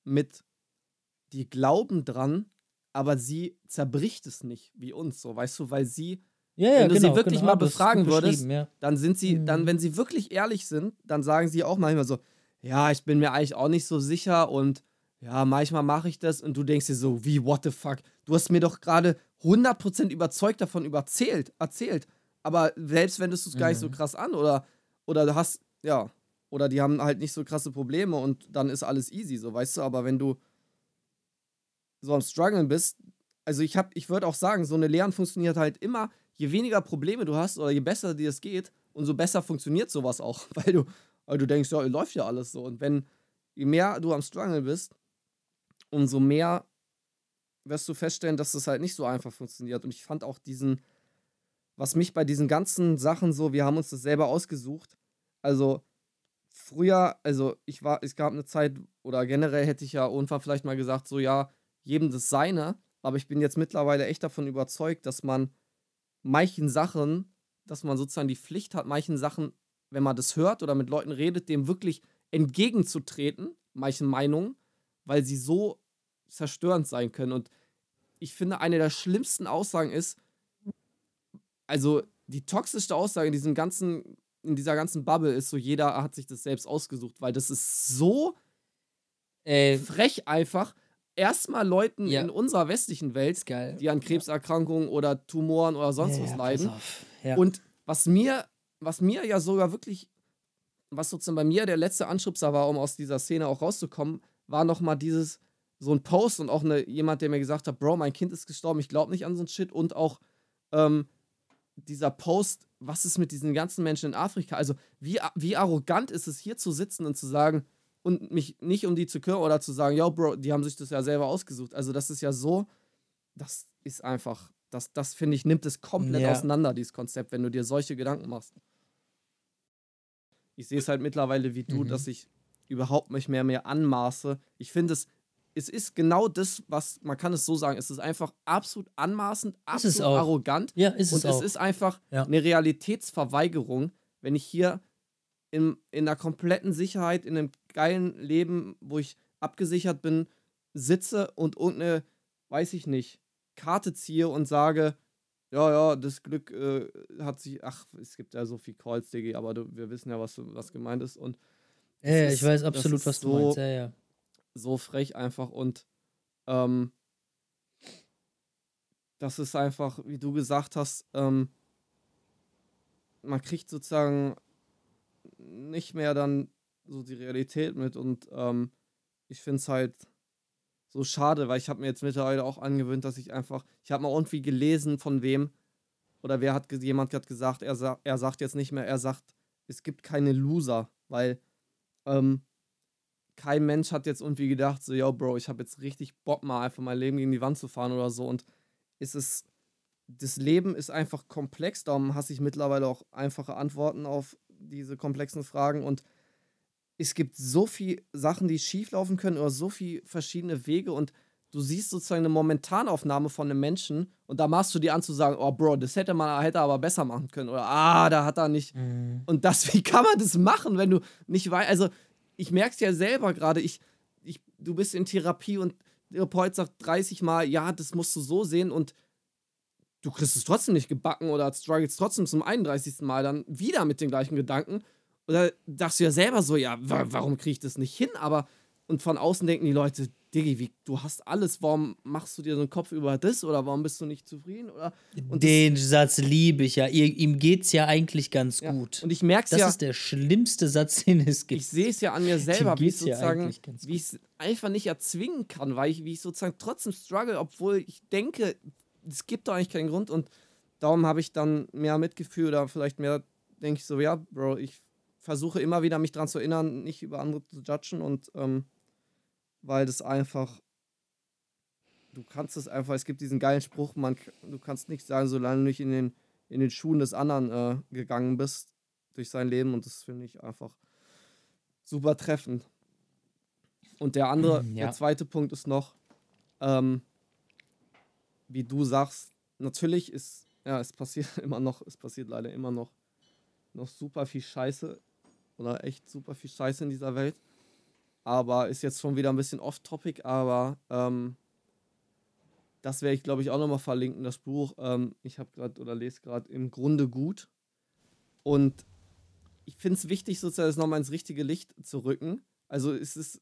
mit, die glauben dran, aber sie zerbricht es nicht, wie uns, so, weißt du, weil sie, ja, ja, wenn du genau, sie wirklich genau, mal befragen würdest, ja. dann sind sie, mhm. dann, wenn sie wirklich ehrlich sind, dann sagen sie auch manchmal so, ja, ich bin mir eigentlich auch nicht so sicher und ja, manchmal mache ich das und du denkst dir so, wie, what the fuck? Du hast mir doch gerade 100% überzeugt davon überzählt, erzählt. Aber selbst wenn es mhm. gar nicht so mhm. krass an oder, oder du hast, ja, oder die haben halt nicht so krasse Probleme und dann ist alles easy, so, weißt du, aber wenn du so am struggeln bist, also ich hab, ich würde auch sagen, so eine Lehren funktioniert halt immer, je weniger Probleme du hast oder je besser dir es geht, umso besser funktioniert sowas auch, weil du, weil du denkst, ja, läuft ja alles so. Und wenn, je mehr du am struggeln bist, umso mehr wirst du feststellen, dass das halt nicht so einfach funktioniert. Und ich fand auch diesen, was mich bei diesen ganzen Sachen so, wir haben uns das selber ausgesucht. Also früher, also ich war, es gab eine Zeit, oder generell hätte ich ja irgendwann vielleicht mal gesagt, so ja, jedem das seine, aber ich bin jetzt mittlerweile echt davon überzeugt, dass man manchen Sachen, dass man sozusagen die Pflicht hat, manchen Sachen, wenn man das hört oder mit Leuten redet, dem wirklich entgegenzutreten, manchen Meinungen, weil sie so zerstörend sein können. Und ich finde, eine der schlimmsten Aussagen ist, also die toxischste Aussage in diesem ganzen, in dieser ganzen Bubble ist so, jeder hat sich das selbst ausgesucht, weil das ist so äh, frech einfach. Erstmal Leuten ja. in unserer westlichen Welt, die an Krebserkrankungen oder Tumoren oder sonst ja, was ja, leiden. Und was mir, was mir ja sogar wirklich, was sozusagen bei mir der letzte Anschubser war, um aus dieser Szene auch rauszukommen, war nochmal dieses, so ein Post und auch eine, jemand, der mir gesagt hat, Bro, mein Kind ist gestorben, ich glaube nicht an so ein Shit und auch ähm, dieser Post, was ist mit diesen ganzen Menschen in Afrika? Also, wie, wie arrogant ist es, hier zu sitzen und zu sagen, und mich nicht um die zu kümmern oder zu sagen, yo, Bro, die haben sich das ja selber ausgesucht. Also, das ist ja so, das ist einfach, das, das finde ich, nimmt es komplett ja. auseinander, dieses Konzept, wenn du dir solche Gedanken machst. Ich sehe es halt mittlerweile wie du, mhm. dass ich überhaupt nicht mehr mehr anmaße. Ich finde es, es ist genau das, was, man kann es so sagen, es ist einfach absolut anmaßend, absolut arrogant. Ja, ist es Und es ist einfach ja. eine Realitätsverweigerung, wenn ich hier in, in einer kompletten Sicherheit, in einem geilen Leben, wo ich abgesichert bin, sitze und irgendeine, weiß ich nicht, Karte ziehe und sage, ja, ja, das Glück äh, hat sich, ach, es gibt ja so viel Calls, Diggi, aber du, wir wissen ja, was, was gemeint ist und ja, ja ich weiß absolut, was du meinst. Ja, ja. So frech einfach und ähm, das ist einfach, wie du gesagt hast, ähm, man kriegt sozusagen nicht mehr dann so die Realität mit und ähm, ich finde es halt so schade, weil ich habe mir jetzt mittlerweile auch angewöhnt, dass ich einfach, ich habe mal irgendwie gelesen von wem oder wer hat jemand hat gesagt, er, er sagt jetzt nicht mehr, er sagt, es gibt keine Loser, weil ähm, kein Mensch hat jetzt irgendwie gedacht, so, yo, Bro, ich habe jetzt richtig Bock, mal einfach mein Leben gegen die Wand zu fahren oder so. Und es ist, das Leben ist einfach komplex, darum hasse ich mittlerweile auch einfache Antworten auf diese komplexen Fragen. Und es gibt so viele Sachen, die schief laufen können oder so viele verschiedene Wege und du siehst sozusagen eine Momentanaufnahme von einem Menschen und da machst du dir an zu sagen, oh Bro, das hätte man hätte aber besser machen können oder ah, da hat er nicht. Mhm. Und das, wie kann man das machen, wenn du nicht weißt, also ich merke es ja selber gerade, ich, ich, du bist in Therapie und der Therapeut sagt 30 Mal, ja, das musst du so sehen und du kriegst es trotzdem nicht gebacken oder struggles trotzdem zum 31. Mal dann wieder mit den gleichen Gedanken. Oder dachtest du ja selber so, ja, wa warum kriege ich das nicht hin? Aber, und von außen denken die Leute, Diggi, wie, du hast alles, warum machst du dir so einen Kopf über das oder warum bist du nicht zufrieden? Oder, Den Satz liebe ich ja. Ihr, ihm es ja eigentlich ganz ja. gut. Und ich merke es ja. Das ist der schlimmste Satz, den es gibt. Ich sehe es ja an mir selber, wie ich sozusagen, ja wie ich es einfach nicht erzwingen kann, weil ich, wie ich sozusagen trotzdem struggle, obwohl ich denke, es gibt doch eigentlich keinen Grund und darum habe ich dann mehr Mitgefühl oder vielleicht mehr, denke ich so, ja, Bro, ich versuche immer wieder mich daran zu erinnern, nicht über andere zu judgen und ähm, weil das einfach, du kannst es einfach, es gibt diesen geilen Spruch, man, du kannst nichts sagen, solange du nicht in den, in den Schuhen des anderen äh, gegangen bist durch sein Leben und das finde ich einfach super treffend. Und der andere, ja. der zweite Punkt ist noch, ähm, wie du sagst, natürlich ist, ja, es passiert immer noch, es passiert leider immer noch, noch super viel Scheiße oder echt super viel Scheiße in dieser Welt. Aber ist jetzt schon wieder ein bisschen off-topic, aber ähm, das werde ich, glaube ich, auch nochmal verlinken, das Buch. Ähm, ich habe gerade oder lese gerade im Grunde gut. Und ich finde es wichtig, sozusagen das nochmal ins richtige Licht zu rücken. Also es ist,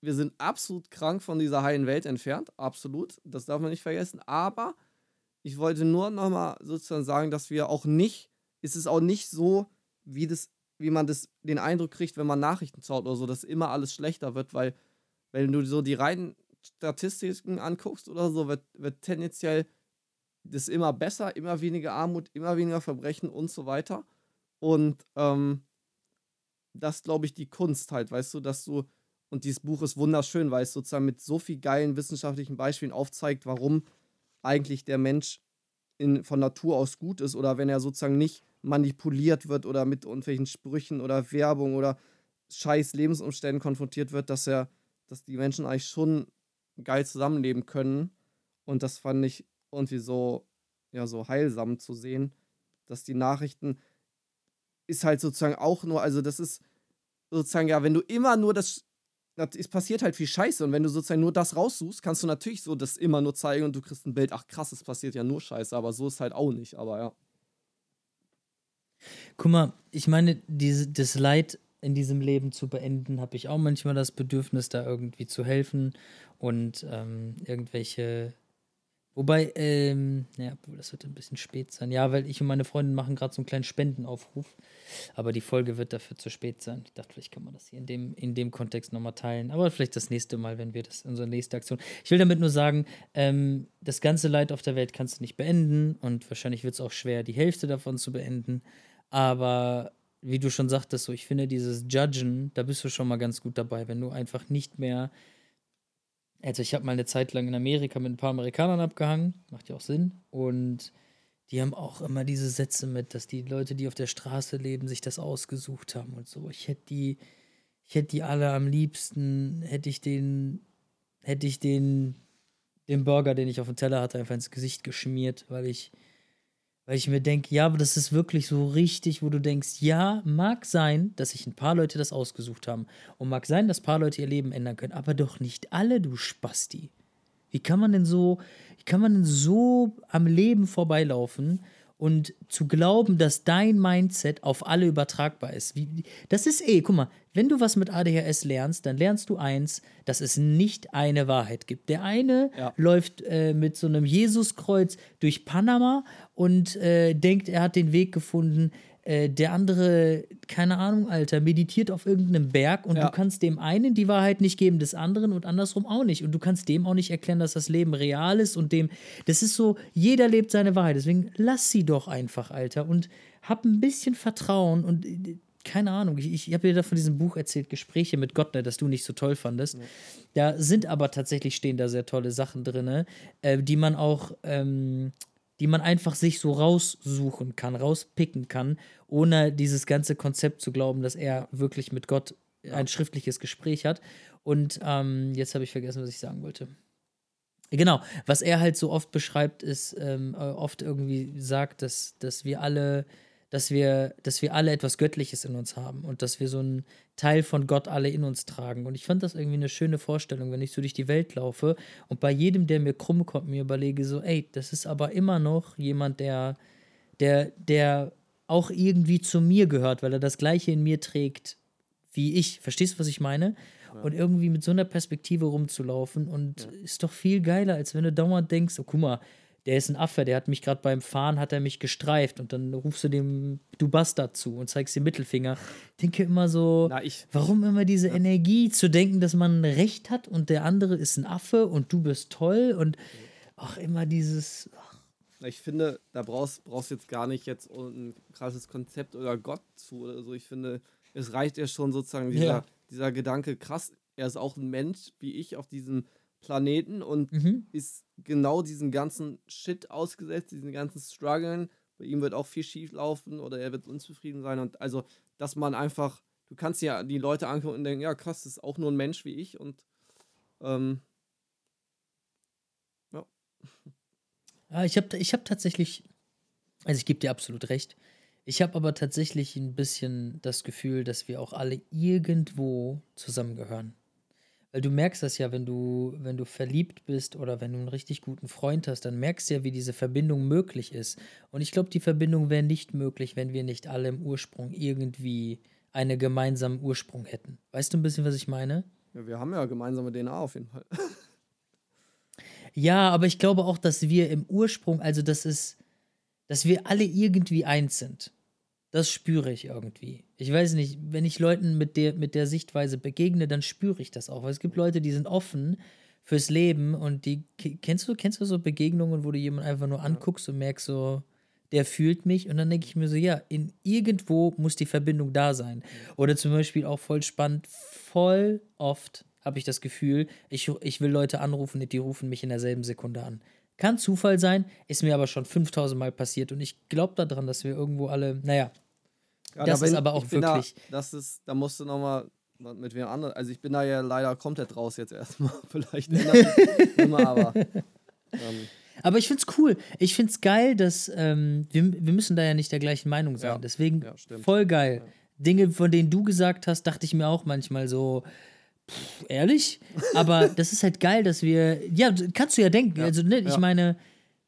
wir sind absolut krank von dieser heilen Welt entfernt, absolut. Das darf man nicht vergessen. Aber ich wollte nur nochmal sozusagen sagen, dass wir auch nicht, ist es auch nicht so, wie das wie man das, den Eindruck kriegt, wenn man Nachrichten schaut oder so, dass immer alles schlechter wird, weil, wenn du so die reinen Statistiken anguckst oder so, wird, wird tendenziell das immer besser, immer weniger Armut, immer weniger Verbrechen und so weiter. Und ähm, das glaube ich die Kunst halt, weißt du, dass du, und dieses Buch ist wunderschön, weil es sozusagen mit so viel geilen wissenschaftlichen Beispielen aufzeigt, warum eigentlich der Mensch in, von Natur aus gut ist oder wenn er sozusagen nicht manipuliert wird oder mit irgendwelchen Sprüchen oder Werbung oder scheiß Lebensumständen konfrontiert wird, dass er, dass die Menschen eigentlich schon geil zusammenleben können. Und das fand ich irgendwie so, ja, so heilsam zu sehen, dass die Nachrichten ist halt sozusagen auch nur, also das ist sozusagen, ja, wenn du immer nur das, es passiert halt viel Scheiße und wenn du sozusagen nur das raussuchst, kannst du natürlich so das immer nur zeigen und du kriegst ein Bild, ach krass, es passiert ja nur Scheiße, aber so ist halt auch nicht, aber ja. Guck mal, ich meine, diese, das Leid in diesem Leben zu beenden, habe ich auch manchmal das Bedürfnis, da irgendwie zu helfen und ähm, irgendwelche. Wobei, ähm, ja, das wird ein bisschen spät sein. Ja, weil ich und meine Freundin machen gerade so einen kleinen Spendenaufruf. Aber die Folge wird dafür zu spät sein. Ich dachte, vielleicht kann man das hier in dem, in dem Kontext nochmal teilen. Aber vielleicht das nächste Mal, wenn wir das, unsere nächste Aktion. Ich will damit nur sagen, ähm, das ganze Leid auf der Welt kannst du nicht beenden und wahrscheinlich wird es auch schwer, die Hälfte davon zu beenden. Aber wie du schon sagtest, so ich finde dieses Judgen, da bist du schon mal ganz gut dabei, wenn du einfach nicht mehr. Also ich habe mal eine Zeit lang in Amerika mit ein paar Amerikanern abgehangen, macht ja auch Sinn. Und die haben auch immer diese Sätze mit, dass die Leute, die auf der Straße leben, sich das ausgesucht haben und so. Ich hätte die, ich hätte die alle am liebsten, hätte ich den, hätte ich den, den Burger, den ich auf dem Teller hatte, einfach ins Gesicht geschmiert, weil ich weil ich mir denke, ja, aber das ist wirklich so richtig, wo du denkst, ja, mag sein, dass sich ein paar Leute das ausgesucht haben. Und mag sein, dass ein paar Leute ihr Leben ändern können, aber doch nicht alle, du Spasti. Wie kann man denn so, wie kann man denn so am Leben vorbeilaufen und zu glauben, dass dein Mindset auf alle übertragbar ist. Wie, das ist eh, guck mal, wenn du was mit ADHS lernst, dann lernst du eins, dass es nicht eine Wahrheit gibt. Der eine ja. läuft äh, mit so einem Jesuskreuz durch Panama und äh, denkt, er hat den Weg gefunden. Äh, der andere, keine Ahnung, Alter, meditiert auf irgendeinem Berg und ja. du kannst dem einen die Wahrheit nicht geben, des anderen und andersrum auch nicht. Und du kannst dem auch nicht erklären, dass das Leben real ist und dem, das ist so, jeder lebt seine Wahrheit. Deswegen lass sie doch einfach, Alter, und hab ein bisschen Vertrauen und äh, keine Ahnung, ich, ich habe dir da von diesem Buch erzählt, Gespräche mit Gott, ne, das du nicht so toll fandest. Ja. Da sind aber tatsächlich stehen da sehr tolle Sachen drin, äh, die man auch ähm, die man einfach sich so raussuchen kann, rauspicken kann, ohne dieses ganze Konzept zu glauben, dass er wirklich mit Gott ein schriftliches Gespräch hat. Und ähm, jetzt habe ich vergessen, was ich sagen wollte. Genau, was er halt so oft beschreibt, ist ähm, äh, oft irgendwie sagt, dass, dass wir alle, dass wir, dass wir alle etwas Göttliches in uns haben und dass wir so einen Teil von Gott alle in uns tragen. Und ich fand das irgendwie eine schöne Vorstellung, wenn ich so durch die Welt laufe und bei jedem, der mir krumm kommt, mir überlege, so, ey, das ist aber immer noch jemand, der, der, der auch irgendwie zu mir gehört, weil er das Gleiche in mir trägt wie ich. Verstehst du, was ich meine? Und irgendwie mit so einer Perspektive rumzulaufen und ja. ist doch viel geiler, als wenn du dauernd denkst, oh guck mal, der ist ein Affe, der hat mich gerade beim Fahren, hat er mich gestreift und dann rufst du dem du Bastard zu und zeigst den Mittelfinger. Ich denke immer so, Na, ich, warum immer diese ja. Energie zu denken, dass man Recht hat und der andere ist ein Affe und du bist toll und auch immer dieses. Ach. Ich finde, da brauchst du jetzt gar nicht jetzt ein krasses Konzept oder Gott zu oder so. Ich finde, es reicht ja schon sozusagen dieser, ja. dieser Gedanke, krass, er ist auch ein Mensch wie ich auf diesem Planeten und mhm. ist genau diesen ganzen Shit ausgesetzt, diesen ganzen Struggeln. Bei ihm wird auch viel schief laufen oder er wird unzufrieden sein. Und also, dass man einfach, du kannst ja die Leute angucken und denken, ja krass, das ist auch nur ein Mensch wie ich und ähm, ja. ja ich habe ich hab tatsächlich, also ich gebe dir absolut recht, ich habe aber tatsächlich ein bisschen das Gefühl, dass wir auch alle irgendwo zusammengehören. Weil du merkst das ja, wenn du, wenn du verliebt bist oder wenn du einen richtig guten Freund hast, dann merkst du ja, wie diese Verbindung möglich ist. Und ich glaube, die Verbindung wäre nicht möglich, wenn wir nicht alle im Ursprung irgendwie einen gemeinsamen Ursprung hätten. Weißt du ein bisschen, was ich meine? Ja, wir haben ja gemeinsame DNA auf jeden Fall. ja, aber ich glaube auch, dass wir im Ursprung, also das ist, dass wir alle irgendwie eins sind. Das spüre ich irgendwie. Ich weiß nicht, wenn ich Leuten mit der, mit der Sichtweise begegne, dann spüre ich das auch. Weil es gibt Leute, die sind offen fürs Leben und die kennst du, kennst du so Begegnungen, wo du jemanden einfach nur anguckst und merkst so, der fühlt mich und dann denke ich mir so, ja, in irgendwo muss die Verbindung da sein. Oder zum Beispiel auch voll spannend, voll oft habe ich das Gefühl, ich, ich will Leute anrufen, die rufen mich in derselben Sekunde an. Kann Zufall sein, ist mir aber schon 5000 Mal passiert und ich glaube daran, dass wir irgendwo alle, naja, ja, das da ist aber auch wirklich. Da, das ist, da musst du nochmal mit wem anderen. Also ich bin da ja leider komplett raus jetzt erstmal. Vielleicht immer, aber. Ähm. Aber ich find's cool. Ich find's geil, dass ähm, wir, wir müssen da ja nicht der gleichen Meinung sein. Ja. Deswegen ja, voll geil. Ja. Dinge, von denen du gesagt hast, dachte ich mir auch manchmal so, pff, ehrlich? Aber das ist halt geil, dass wir. Ja, kannst du ja denken. Also, ne, ich meine,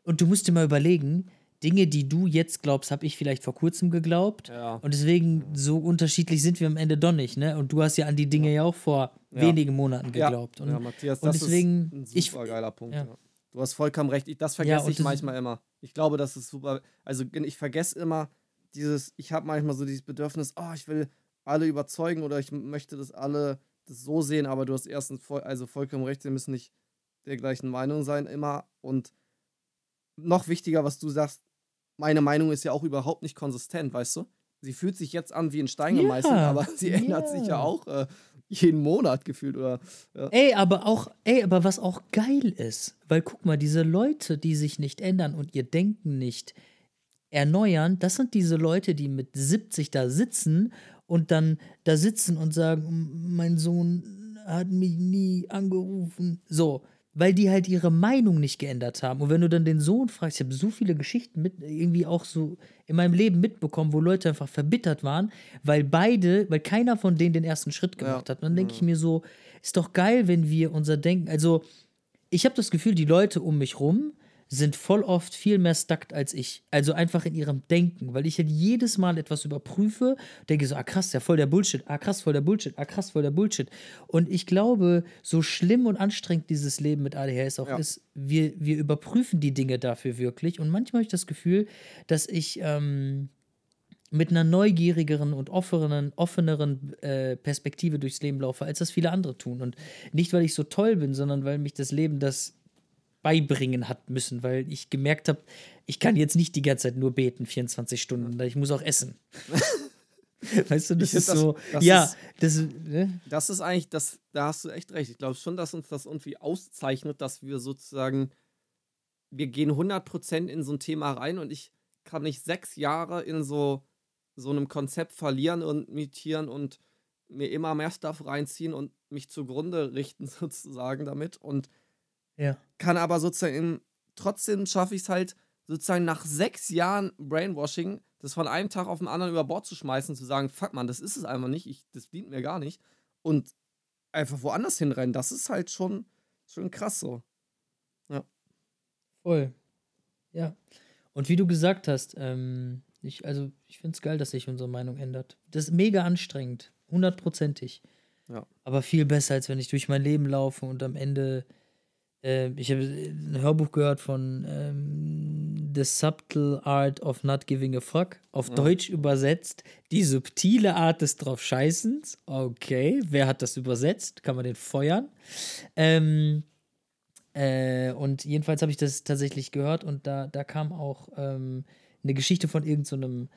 und du musst dir mal überlegen, Dinge, die du jetzt glaubst, habe ich vielleicht vor kurzem geglaubt. Ja. Und deswegen so unterschiedlich sind wir am Ende doch nicht. Ne? Und du hast ja an die Dinge ja, ja auch vor ja. wenigen Monaten geglaubt. Und, ja, Matthias, und das deswegen, ist ein super ich, geiler Punkt. Du hast vollkommen recht. Ich, das vergesse ich manchmal immer. Ich glaube, das ist super. Also ich vergesse immer dieses, ich habe manchmal so dieses Bedürfnis, oh, ich will alle überzeugen oder ich möchte, dass alle das so sehen, aber du hast erstens voll, also vollkommen recht, sie müssen nicht der gleichen Meinung sein immer. Und noch wichtiger, was du sagst, meine Meinung ist ja auch überhaupt nicht konsistent, weißt du? Sie fühlt sich jetzt an wie ein Stein gemeißelt, ja, aber sie ja. ändert sich ja auch äh, jeden Monat gefühlt, oder? Ja. Ey, aber auch, ey, aber was auch geil ist, weil guck mal, diese Leute, die sich nicht ändern und ihr Denken nicht erneuern, das sind diese Leute, die mit 70 da sitzen und dann da sitzen und sagen, mein Sohn hat mich nie angerufen. So, weil die halt ihre Meinung nicht geändert haben. Und wenn du dann den Sohn fragst, ich habe so viele Geschichten mit, irgendwie auch so in meinem Leben mitbekommen, wo Leute einfach verbittert waren, weil beide, weil keiner von denen den ersten Schritt gemacht ja. hat. Und dann denke ich mir so, ist doch geil, wenn wir unser Denken, also ich habe das Gefühl, die Leute um mich rum sind voll oft viel mehr stuckt als ich. Also einfach in ihrem Denken, weil ich halt jedes Mal etwas überprüfe, denke so, ah krass, ja voll der Bullshit, ah krass, voll der Bullshit, ah krass, voll der Bullshit. Und ich glaube, so schlimm und anstrengend dieses Leben mit ADHS auch ja. ist, wir, wir überprüfen die Dinge dafür wirklich. Und manchmal habe ich das Gefühl, dass ich ähm, mit einer neugierigeren und offeneren, offeneren äh, Perspektive durchs Leben laufe, als das viele andere tun. Und nicht, weil ich so toll bin, sondern weil mich das Leben das beibringen hat müssen, weil ich gemerkt habe, ich kann jetzt nicht die ganze Zeit nur beten, 24 Stunden, ich muss auch essen. weißt du, das ist das, so. Das ja, ist, das, ne? das ist eigentlich, das, da hast du echt recht. Ich glaube schon, dass uns das irgendwie auszeichnet, dass wir sozusagen, wir gehen 100% in so ein Thema rein und ich kann nicht sechs Jahre in so, so einem Konzept verlieren und imitieren und mir immer mehr Stuff reinziehen und mich zugrunde richten sozusagen damit und Ja. kann aber sozusagen, trotzdem schaffe ich es halt, sozusagen nach sechs Jahren Brainwashing, das von einem Tag auf den anderen über Bord zu schmeißen, zu sagen, fuck man, das ist es einfach nicht, ich, das dient mir gar nicht. Und einfach woanders hinrennen, das ist halt schon, schon krass so. Voll. Ja. Und wie du gesagt hast, ähm, ich, also ich finde es geil, dass sich unsere Meinung ändert. Das ist mega anstrengend, hundertprozentig. Ja. Aber viel besser, als wenn ich durch mein Leben laufe und am Ende. Äh, ich habe ein Hörbuch gehört von ähm, The Subtle Art of Not Giving a Fuck. Auf Ja. Deutsch übersetzt. Die subtile Art des drauf Scheißens. Okay, wer hat das übersetzt? Kann man den feuern? Ähm, äh, und jedenfalls habe ich das tatsächlich gehört und da, da kam auch ähm, eine Geschichte von irgendeinem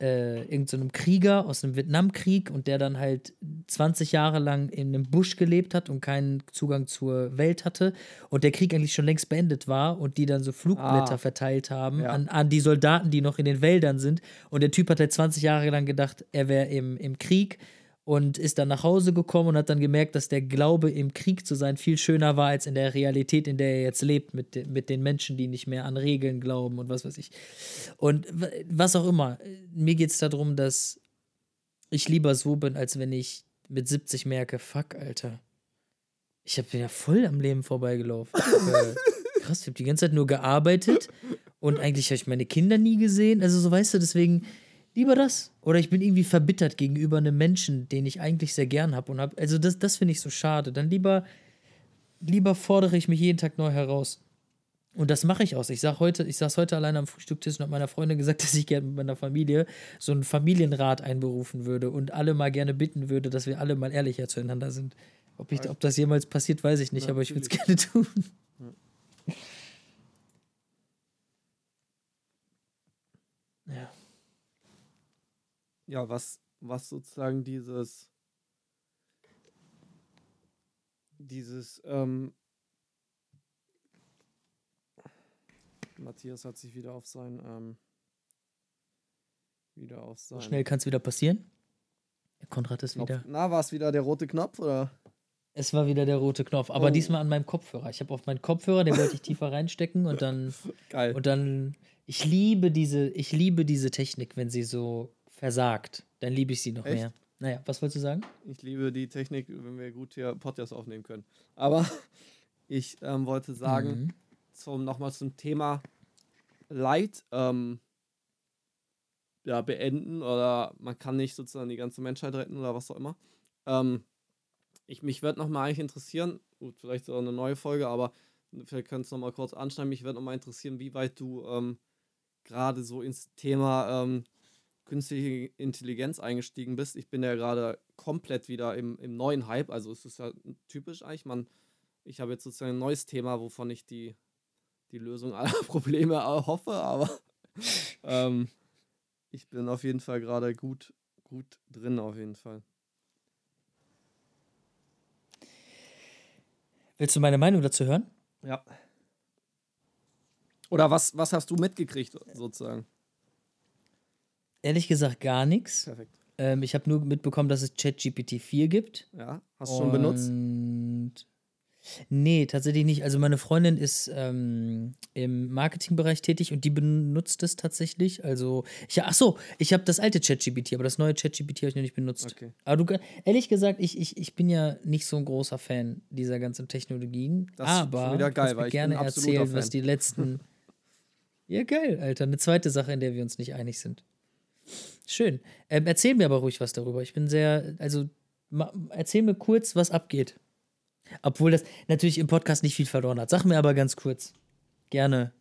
äh, irgend so einem Krieger aus dem Vietnamkrieg und der dann halt 20 Jahre lang in einem Busch gelebt hat und keinen Zugang zur Welt hatte und der Krieg eigentlich schon längst beendet war und die dann so Flugblätter Ah. verteilt haben Ja. an, an die Soldaten, die noch in den Wäldern sind und der Typ hat halt 20 Jahre lang gedacht, er wäre im, im Krieg und ist dann nach Hause gekommen und hat dann gemerkt, dass der Glaube im Krieg zu sein viel schöner war als in der Realität, in der er jetzt lebt, mit, de mit den Menschen, die nicht mehr an Regeln glauben und was weiß ich. Und was auch immer. Mir geht es darum, dass ich lieber so bin, als wenn ich mit 70 merke, fuck, Alter. Ich hab bin ja voll am Leben vorbeigelaufen. äh, krass, ich habe die ganze Zeit nur gearbeitet und eigentlich habe ich meine Kinder nie gesehen. Also so weißt du, deswegen lieber das. Oder ich bin irgendwie verbittert gegenüber einem Menschen, den ich eigentlich sehr gern habe und habe. Also das, das finde ich so schade. Dann lieber, lieber fordere ich mich jeden Tag neu heraus. Und das mache ich aus. Ich sag heute, ich saß heute alleine am Frühstückstisch und habe meiner Freundin gesagt, dass ich gerne mit meiner Familie so einen Familienrat einberufen würde und alle mal gerne bitten würde, dass wir alle mal ehrlicher zueinander sind. Ob, ich, ob das jemals passiert, weiß ich nicht, aber ich würde es gerne tun. Ja, was, was sozusagen dieses, dieses, ähm, Matthias hat sich wieder auf sein, ähm, wieder auf sein So schnell kann es wieder passieren. Der Konrad ist Knopf. wieder. Na, war es wieder der rote Knopf oder? Es war wieder der rote Knopf, aber Oh. diesmal an meinem Kopfhörer. Ich habe auf meinen Kopfhörer, den wollte ich tiefer reinstecken und dann Geil. und dann ich liebe diese ich liebe diese Technik, wenn sie so versagt, dann liebe ich sie noch Echt? mehr. Naja, was wolltest du sagen? Ich liebe die Technik, wenn wir gut hier Podcast aufnehmen können. Aber ich ähm, wollte sagen, Mhm. zum, nochmal zum Thema Leid ähm, ja, beenden oder man kann nicht sozusagen die ganze Menschheit retten oder was auch immer. Ähm, ich, mich würde nochmal eigentlich interessieren, gut, vielleicht so eine neue Folge, aber vielleicht könntest du nochmal kurz anschneiden, mich würde nochmal interessieren, wie weit du ähm, gerade so ins Thema ähm, künstliche Intelligenz eingestiegen bist. Ich bin ja gerade komplett wieder im, im neuen Hype, also es ist ja typisch eigentlich, man, ich habe jetzt sozusagen ein neues Thema, wovon ich die, die Lösung aller Probleme hoffe, aber ähm, ich bin auf jeden Fall gerade gut, gut drin, auf jeden Fall. Willst du meine Meinung dazu hören? Ja. Oder was, was hast du mitgekriegt, sozusagen? Ehrlich gesagt gar nichts. Perfekt. Ähm, ich habe nur mitbekommen, dass es ChatGPT 4 gibt. Ja, hast du schon benutzt? Nee, tatsächlich nicht. Also meine Freundin ist ähm, im Marketingbereich tätig und die benutzt es tatsächlich. Also, ich, ach so, ich habe das alte ChatGPT, aber das neue ChatGPT habe ich noch nicht benutzt. Okay. Aber du, ehrlich gesagt, ich, ich, ich bin ja nicht so ein großer Fan dieser ganzen Technologien. Das ist aber wieder geil, weil ich gerne erzählen, was Fan. die letzten. ja, geil, Alter. Eine zweite Sache, in der wir uns nicht einig sind. Schön. Ähm, erzähl mir aber ruhig was darüber. Ich bin sehr, also erzähl mir kurz, was abgeht. Obwohl das natürlich im Podcast nicht viel verloren hat. Sag mir aber ganz kurz. Gerne.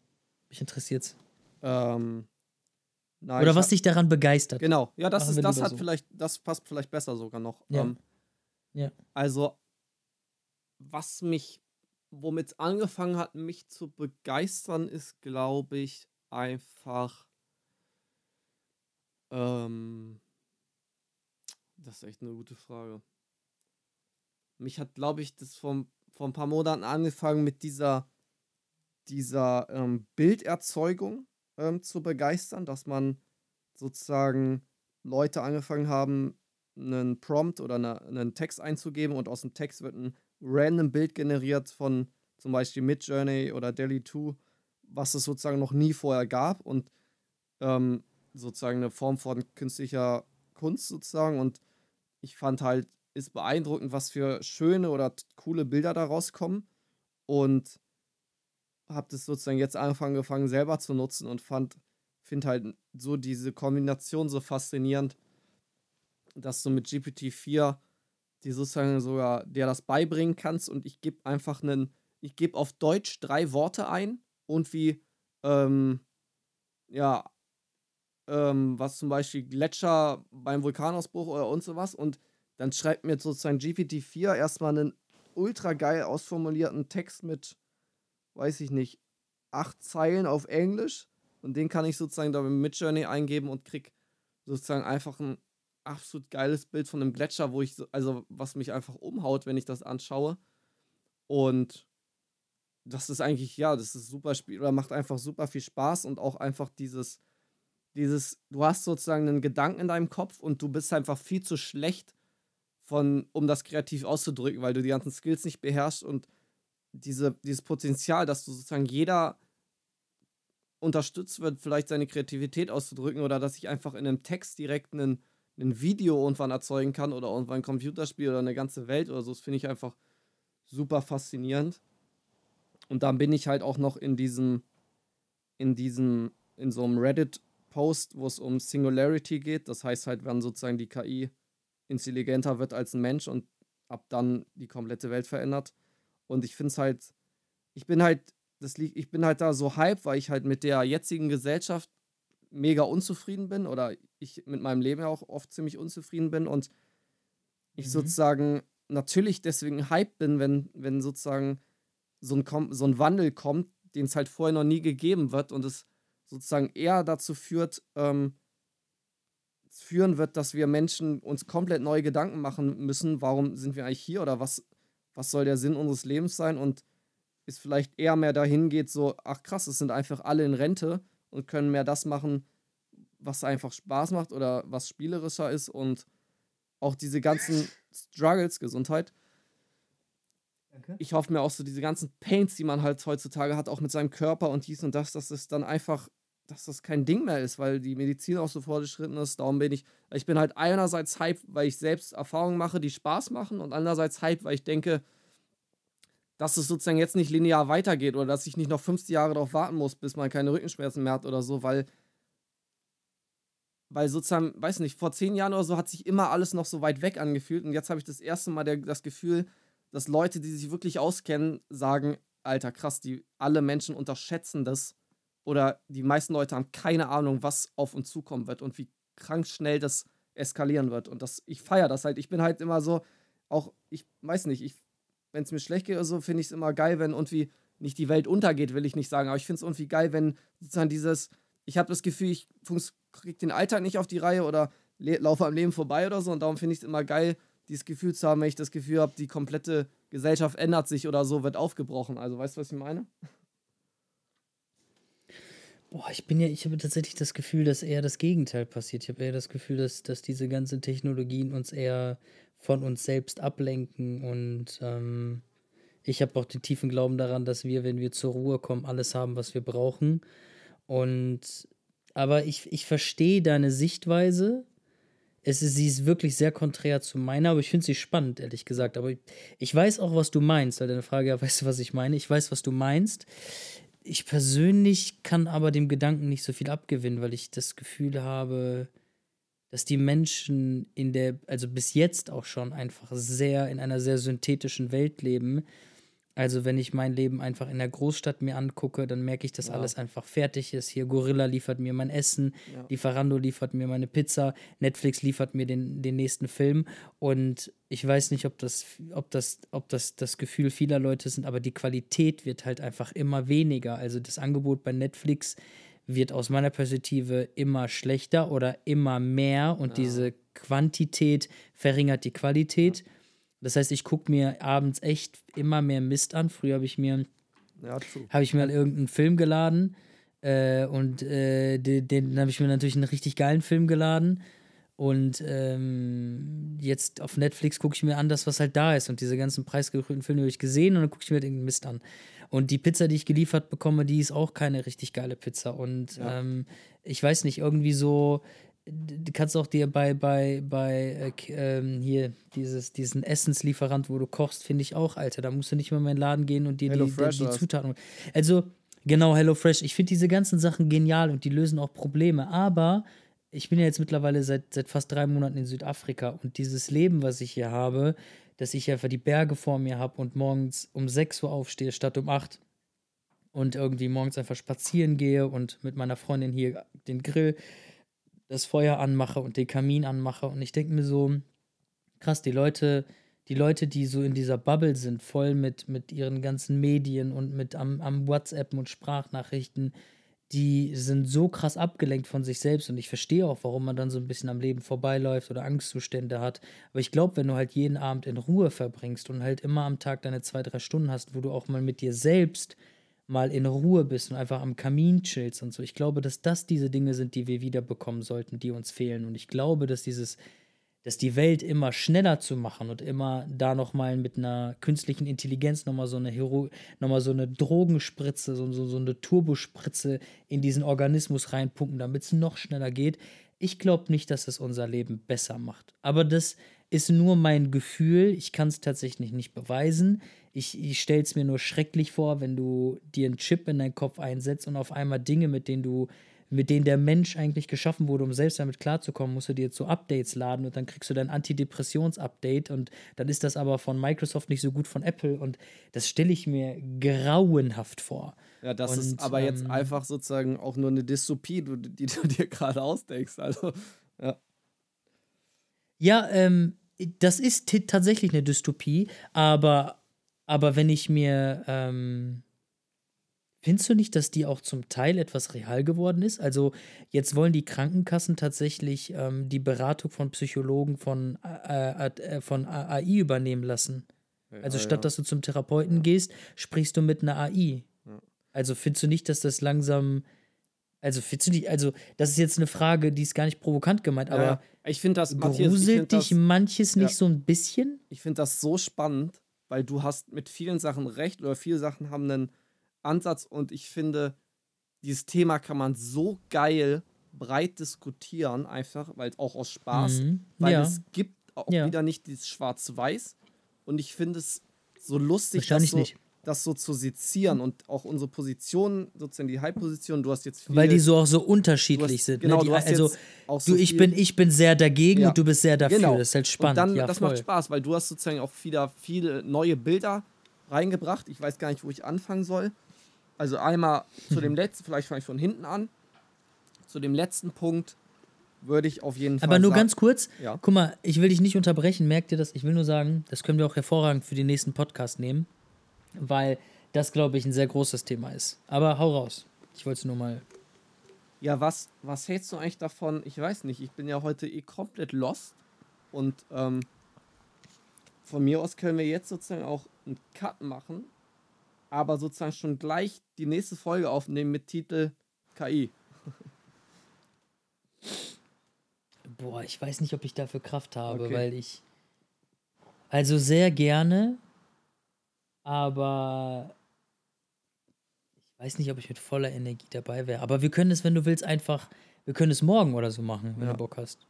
Mich interessiert's. Ähm, nein, Oder was hab- dich daran begeistert. Genau, ja, das, Machen ist, das hat so. vielleicht, das passt vielleicht besser sogar noch. Ja. Ähm, Ja. Also, was mich, womit es angefangen hat, mich zu begeistern, ist, glaube ich, einfach. Ähm, das ist echt eine gute Frage. Mich hat, glaube ich, das vor, vor ein paar Monaten angefangen mit dieser, dieser ähm, Bilderzeugung ähm, zu begeistern, dass man sozusagen Leute angefangen haben, einen Prompt oder eine, einen Text einzugeben und aus dem Text wird ein random Bild generiert von zum Beispiel Midjourney oder Delhi 2, was es sozusagen noch nie vorher gab und ähm, sozusagen eine Form von künstlicher Kunst sozusagen. Und ich fand halt, ist beeindruckend, was für schöne oder coole Bilder da rauskommen. Und habe das sozusagen jetzt angefangen selber zu nutzen und fand, finde halt so diese Kombination so faszinierend, dass du mit GPT-4 die sozusagen sogar der das beibringen kannst und ich gebe einfach einen, ich gebe auf Deutsch drei Worte ein und wie, ähm, ja, ähm, was zum Beispiel Gletscher beim Vulkanausbruch oder und sowas und dann schreibt mir sozusagen GPT-4 erstmal einen ultra geil ausformulierten Text mit, weiß ich nicht, acht Zeilen auf Englisch und den kann ich sozusagen da mit Midjourney eingeben und krieg sozusagen einfach ein absolut geiles Bild von einem Gletscher, wo ich, so, also was mich einfach umhaut, wenn ich das anschaue. Und das ist eigentlich, ja, das ist super Spiel oder macht einfach super viel Spaß und auch einfach dieses, dieses, du hast sozusagen einen Gedanken in deinem Kopf und du bist einfach viel zu schlecht von, um das kreativ auszudrücken, weil du die ganzen Skills nicht beherrschst und diese, dieses Potenzial, dass du sozusagen jeder unterstützt wird, vielleicht seine Kreativität auszudrücken oder dass ich einfach in einem Text direkt einen, ein Video irgendwann erzeugen kann oder irgendwann ein Computerspiel oder eine ganze Welt oder so, das finde ich einfach super faszinierend. Und dann bin ich halt auch noch in diesem, in diesem, in so einem Reddit-Post, wo es um Singularity geht. Das heißt halt, wenn sozusagen die KI intelligenter wird als ein Mensch und ab dann die komplette Welt verändert. Und ich finde es halt, ich bin halt, das liegt, ich bin halt da so hype, weil ich halt mit der jetzigen Gesellschaft mega unzufrieden bin oder ich mit meinem Leben ja auch oft ziemlich unzufrieden bin und ich mhm. sozusagen natürlich deswegen hype bin, wenn, wenn sozusagen so ein, so ein Wandel kommt, den es halt vorher noch nie gegeben wird und es sozusagen eher dazu führt, ähm, führen wird, dass wir Menschen uns komplett neue Gedanken machen müssen, warum sind wir eigentlich hier oder was, was soll der Sinn unseres Lebens sein und es vielleicht eher mehr dahin geht, so, ach krass, es sind einfach alle in Rente und können mehr das machen, was einfach Spaß macht oder was spielerischer ist und auch diese ganzen Struggles, Gesundheit. Danke. Ich hoffe mir auch so diese ganzen Pains, die man halt heutzutage hat, auch mit seinem Körper und dies und das, dass es dann einfach, dass das kein Ding mehr ist, weil die Medizin auch so fortgeschritten ist. Darum bin ich, ich bin halt einerseits hype, weil ich selbst Erfahrungen mache, die Spaß machen und andererseits hype, weil ich denke, dass es sozusagen jetzt nicht linear weitergeht oder dass ich nicht noch 50 Jahre darauf warten muss, bis man keine Rückenschmerzen mehr hat oder so, weil, weil sozusagen, weiß nicht, vor zehn Jahren oder so hat sich immer alles noch so weit weg angefühlt und jetzt habe ich das erste Mal der, das Gefühl, dass Leute, die sich wirklich auskennen, sagen, Alter, krass, die alle Menschen unterschätzen das oder die meisten Leute haben keine Ahnung, was auf uns zukommen wird und wie krank schnell das eskalieren wird und das, ich feiere das halt, ich bin halt immer so, auch, ich weiß nicht, ich wenn es mir schlecht geht oder so, finde ich es immer geil, wenn irgendwie nicht die Welt untergeht, will ich nicht sagen, aber ich finde es irgendwie geil, wenn sozusagen dieses, ich habe das Gefühl, ich kriege den Alltag nicht auf die Reihe oder laufe am Leben vorbei oder so und darum finde ich es immer geil, dieses Gefühl zu haben, wenn ich das Gefühl habe, die komplette Gesellschaft ändert sich oder so, wird aufgebrochen. Also weißt du, was ich meine? Boah, ich bin ja, ich habe tatsächlich das Gefühl, dass eher das Gegenteil passiert. Ich habe eher das Gefühl, dass, dass diese ganzen Technologien uns eher von uns selbst ablenken und ähm, ich habe auch den tiefen Glauben daran, dass wir, wenn wir zur Ruhe kommen, alles haben, was wir brauchen. Und aber ich, ich verstehe deine Sichtweise. Es ist, sie ist wirklich sehr konträr zu meiner, aber ich finde sie spannend, ehrlich gesagt. Aber ich, ich weiß auch, was du meinst, weil deine Frage, ja, weißt du, was ich meine? Ich weiß, was du meinst. Ich persönlich kann aber dem Gedanken nicht so viel abgewinnen, weil ich das Gefühl habe, dass die Menschen in der, also bis jetzt auch schon einfach sehr in einer sehr synthetischen Welt leben. Also wenn ich mein Leben einfach in der Großstadt mir angucke, dann merke ich, dass ja. alles einfach fertig ist. Hier Gorilla liefert mir mein Essen, ja. Lieferando liefert mir meine Pizza, Netflix liefert mir den, den nächsten Film. Und ich weiß nicht, ob das, ob das, ob das das Gefühl vieler Leute sind, aber die Qualität wird halt einfach immer weniger. Also das Angebot bei Netflix wird aus meiner Perspektive immer schlechter oder immer mehr und ja. diese Quantität verringert die Qualität. Ja. Das heißt, ich gucke mir abends echt immer mehr Mist an. Früher habe ich mir ja, habe ich mir halt irgendeinen Film geladen äh, und äh, den, den habe ich mir natürlich einen richtig geilen Film geladen Und ähm, jetzt auf Netflix gucke ich mir an, das, was halt da ist. Und diese ganzen preisgekrönten Filme habe ich gesehen und dann gucke ich mir halt irgendeinen Mist an. Und die Pizza, die ich geliefert bekomme, die ist auch keine richtig geile Pizza. Und Ja. ähm, ich weiß nicht, irgendwie so, du kannst auch dir bei, bei, bei äh, ähm, hier dieses, diesen Essenslieferant, wo du kochst, finde ich auch, Alter. Da musst du nicht mehr in meinen Laden gehen und dir die, die, HelloFresh die was? Zutaten. Also, genau, HelloFresh. Ich finde diese ganzen Sachen genial und die lösen auch Probleme. Aber ich bin ja jetzt mittlerweile seit, seit fast drei Monaten in Südafrika und dieses Leben, was ich hier habe, dass ich einfach die Berge vor mir habe und morgens um 6 Uhr aufstehe statt um 8 und irgendwie morgens einfach spazieren gehe und mit meiner Freundin hier den Grill, das Feuer anmache und den Kamin anmache und ich denke mir so, krass, die Leute, die Leute, die so in dieser Bubble sind, voll mit, mit ihren ganzen Medien und mit am, am WhatsApp und Sprachnachrichten, die sind so krass abgelenkt von sich selbst und ich verstehe auch, warum man dann so ein bisschen am Leben vorbeiläuft oder Angstzustände hat. Aber ich glaube, wenn du halt jeden Abend in Ruhe verbringst und halt immer am Tag deine zwei, drei Stunden hast, wo du auch mal mit dir selbst mal in Ruhe bist und einfach am Kamin chillst und so. Ich glaube, dass das diese Dinge sind, die wir wiederbekommen sollten, die uns fehlen. Und ich glaube, dass dieses, dass die Welt immer schneller zu machen und immer da nochmal mit einer künstlichen Intelligenz nochmal so eine Hero, nochmal so eine Drogenspritze, so, so, so eine Turbospritze in diesen Organismus reinpumpen, damit es noch schneller geht. Ich glaube nicht, dass es unser Leben besser macht. Aber das ist nur mein Gefühl. Ich kann es tatsächlich nicht beweisen. Ich, ich stelle es mir nur schrecklich vor, wenn du dir einen Chip in deinen Kopf einsetzt und auf einmal Dinge, mit denen du, mit denen der Mensch eigentlich geschaffen wurde, um selbst damit klarzukommen, musst du dir jetzt so Updates laden und dann kriegst du dein Antidepressions-Update und dann ist das aber von Microsoft nicht so gut von Apple und das stelle ich mir grauenhaft vor. Ja, das ist Und, aber jetzt ähm, einfach sozusagen auch nur eine Dystopie, die du dir gerade ausdenkst. Also, ja. Ja, ähm, das ist tatsächlich eine Dystopie, aber, aber wenn ich mir, ähm, findest du nicht, dass die auch zum Teil etwas real geworden ist? Also jetzt wollen die Krankenkassen tatsächlich ähm, die Beratung von Psychologen von, äh, äh, äh, von AI übernehmen lassen. Also ja, statt dass du zum Therapeuten gehst, sprichst du mit einer AI. Ja. Also findest du nicht, dass das langsam, also findest du nicht, also das ist jetzt eine Frage, die ist gar nicht provokant gemeint, aber ja. Ich finde das, Matthias, ich gruselt find dich das, manches nicht ja. so ein bisschen? ich find das so spannend, weil du hast mit vielen Sachen recht oder viele Sachen haben einen Ansatz und ich finde, dieses Thema kann man so geil breit diskutieren, einfach, weil auch aus Spaß, Mhm. weil ja. es gibt auch Ja. wieder nicht dieses Schwarz-Weiß und ich finde es so lustig, das Wahrscheinlich so, nicht. Das so zu sezieren und auch unsere Position, sozusagen die High-Position, du hast jetzt viel, Weil die so auch so unterschiedlich hast, sind. Genau, ne? die, du hast also du, so ich viel, bin, ich bin sehr dagegen Ja. und du bist sehr dafür. Genau. Das ist halt spannend. Und dann, ja, das voll. macht Spaß, weil du hast sozusagen auch wieder viele neue Bilder reingebracht. Ich weiß gar nicht, wo ich anfangen soll. Also einmal zu dem letzten, vielleicht fange ich von hinten an. Zu dem letzten Punkt würde ich auf jeden Fall Aber nur sagen, ganz kurz, Ja. guck mal, ich will dich nicht unterbrechen, merkt ihr das? Ich will nur sagen, das können wir auch hervorragend für den nächsten Podcast nehmen, weil das, glaube ich, ein sehr großes Thema ist. Aber hau raus. Ich wollte es nur mal. Ja, was, was hältst du eigentlich davon? Ich weiß nicht, ich bin ja heute eh komplett lost. Und ähm, von mir aus können wir jetzt sozusagen auch einen Cut machen, aber sozusagen schon gleich die nächste Folge aufnehmen mit Titel KI. Boah, ich weiß nicht, ob ich dafür Kraft habe, Okay. weil ich. Also sehr gerne, aber ich weiß nicht, ob ich mit voller Energie dabei wäre. Aber wir können es, wenn du willst, einfach. Wir können es morgen oder so machen, wenn Ja. du Bock hast.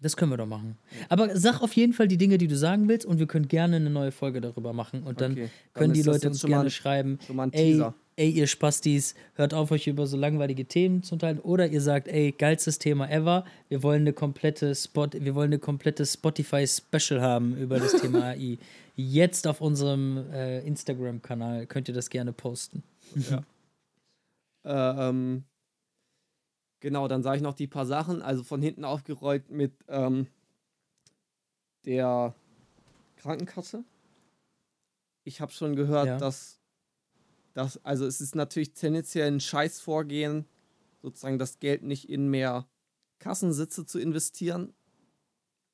Das können wir doch machen. Aber sag auf jeden Fall die Dinge, die du sagen willst, und wir können gerne eine neue Folge darüber machen. Und dann Okay, dann können die Leute uns gerne schreiben, Schon mal ein Teaser. ey, ihr Spastis, hört auf, euch über so langweilige Themen zu unterhalten. Oder ihr sagt, ey, geilstes Thema ever. Wir wollen eine komplette Spot, wir wollen eine komplette Spotify-Special haben über das Thema AI. Jetzt auf unserem äh, Instagram-Kanal könnt ihr das gerne posten. Äh, ähm, genau, dann sage ich noch die paar Sachen. Also von hinten aufgerollt mit ähm, der Krankenkasse. Ich habe schon gehört, Ja. dass, dass, also es ist natürlich tendenziell ein Scheißvorgehen, sozusagen das Geld nicht in mehr Kassensitze zu investieren,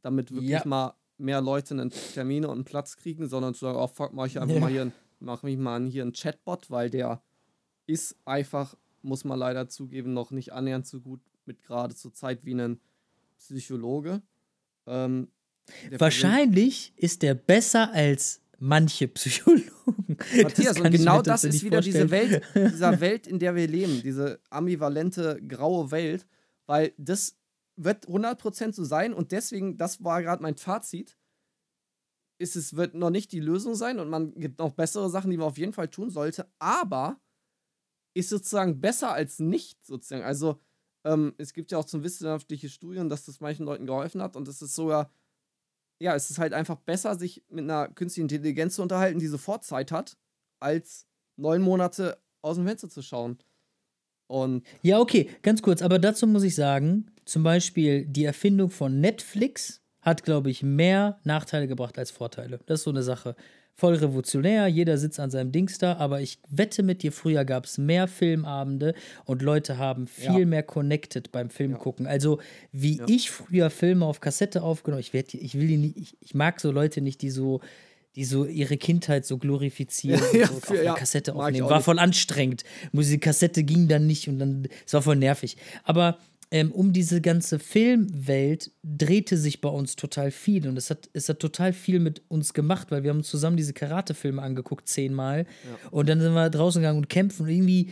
damit wirklich Ja. mal mehr Leute einen Termine und einen Platz kriegen, sondern zu sagen, oh fuck, mach ich einfach Ja. mal hier, mach mich mal hier einen Chatbot, weil der ist einfach, muss man leider zugeben, noch nicht annähernd so gut mit gerade zur Zeit wie ein Psychologe. Ähm, Wahrscheinlich ist der besser als manche Psychologen. Matthias, und genau das ist wieder diese Welt, dieser Welt, in der wir leben, diese ambivalente, graue Welt, weil das wird 100% so sein und deswegen, das war gerade mein Fazit, ist es wird noch nicht die Lösung sein und man gibt noch bessere Sachen, die man auf jeden Fall tun sollte, aber ist sozusagen besser als nicht sozusagen. Also ähm, es gibt ja auch zum wissenschaftliche Studien, dass das manchen Leuten geholfen hat und es ist sogar ja, es ist halt einfach besser, sich mit einer künstlichen Intelligenz zu unterhalten, die sofort Zeit hat, als neun Monate aus dem Fenster zu schauen. Und ja, okay, ganz kurz, aber dazu muss ich sagen, zum Beispiel die Erfindung von Netflix hat, glaube ich, mehr Nachteile gebracht als Vorteile. Das ist so eine Sache voll revolutionär, jeder sitzt an seinem Dings da, aber ich wette mit dir, früher gab es mehr Filmabende und Leute haben viel ja. mehr connected beim Film ja. gucken. Also wie ja. ich früher Filme auf Kassette aufgenommen, ich werd, ich will die nicht, ich, ich mag so Leute nicht, die so die so ihre Kindheit so glorifizieren ja, so für, auf ja, Kassette aufnehmen. War voll anstrengend. Die Kassette ging dann nicht und dann, es war voll nervig. Aber ähm, um diese ganze Filmwelt drehte sich bei uns total viel und es hat, es hat total viel mit uns gemacht, weil wir haben zusammen diese Karate-Filme angeguckt, zehnmal. Ja. Und dann sind wir draußen gegangen und kämpfen und irgendwie,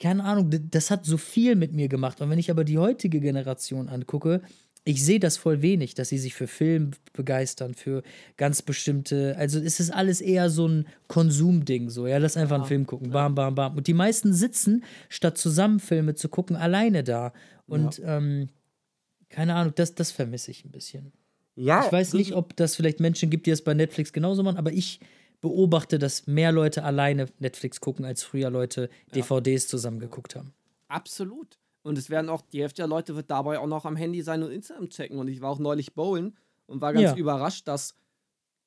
keine Ahnung, das hat so viel mit mir gemacht. Und wenn ich aber die heutige Generation angucke, ich sehe das voll wenig, dass sie sich für Film begeistern, für ganz bestimmte. Also es ist alles eher so ein Konsumding, so, ja, lass einfach ja, einen Film gucken, bam, bam, bam. Und die meisten sitzen, statt zusammen Filme zu gucken, alleine da. Und ja. ähm, keine Ahnung, das, das vermisse ich ein bisschen. Ja. Ich weiß nicht, ob das vielleicht Menschen gibt, die es bei Netflix genauso machen, aber ich beobachte, dass mehr Leute alleine Netflix gucken, als früher Leute DVDs zusammen geguckt haben. Absolut. Und es werden auch, die Hälfte der Leute wird dabei auch noch am Handy sein und Instagram checken. Und ich war auch neulich bowlen und war ganz ja. überrascht, dass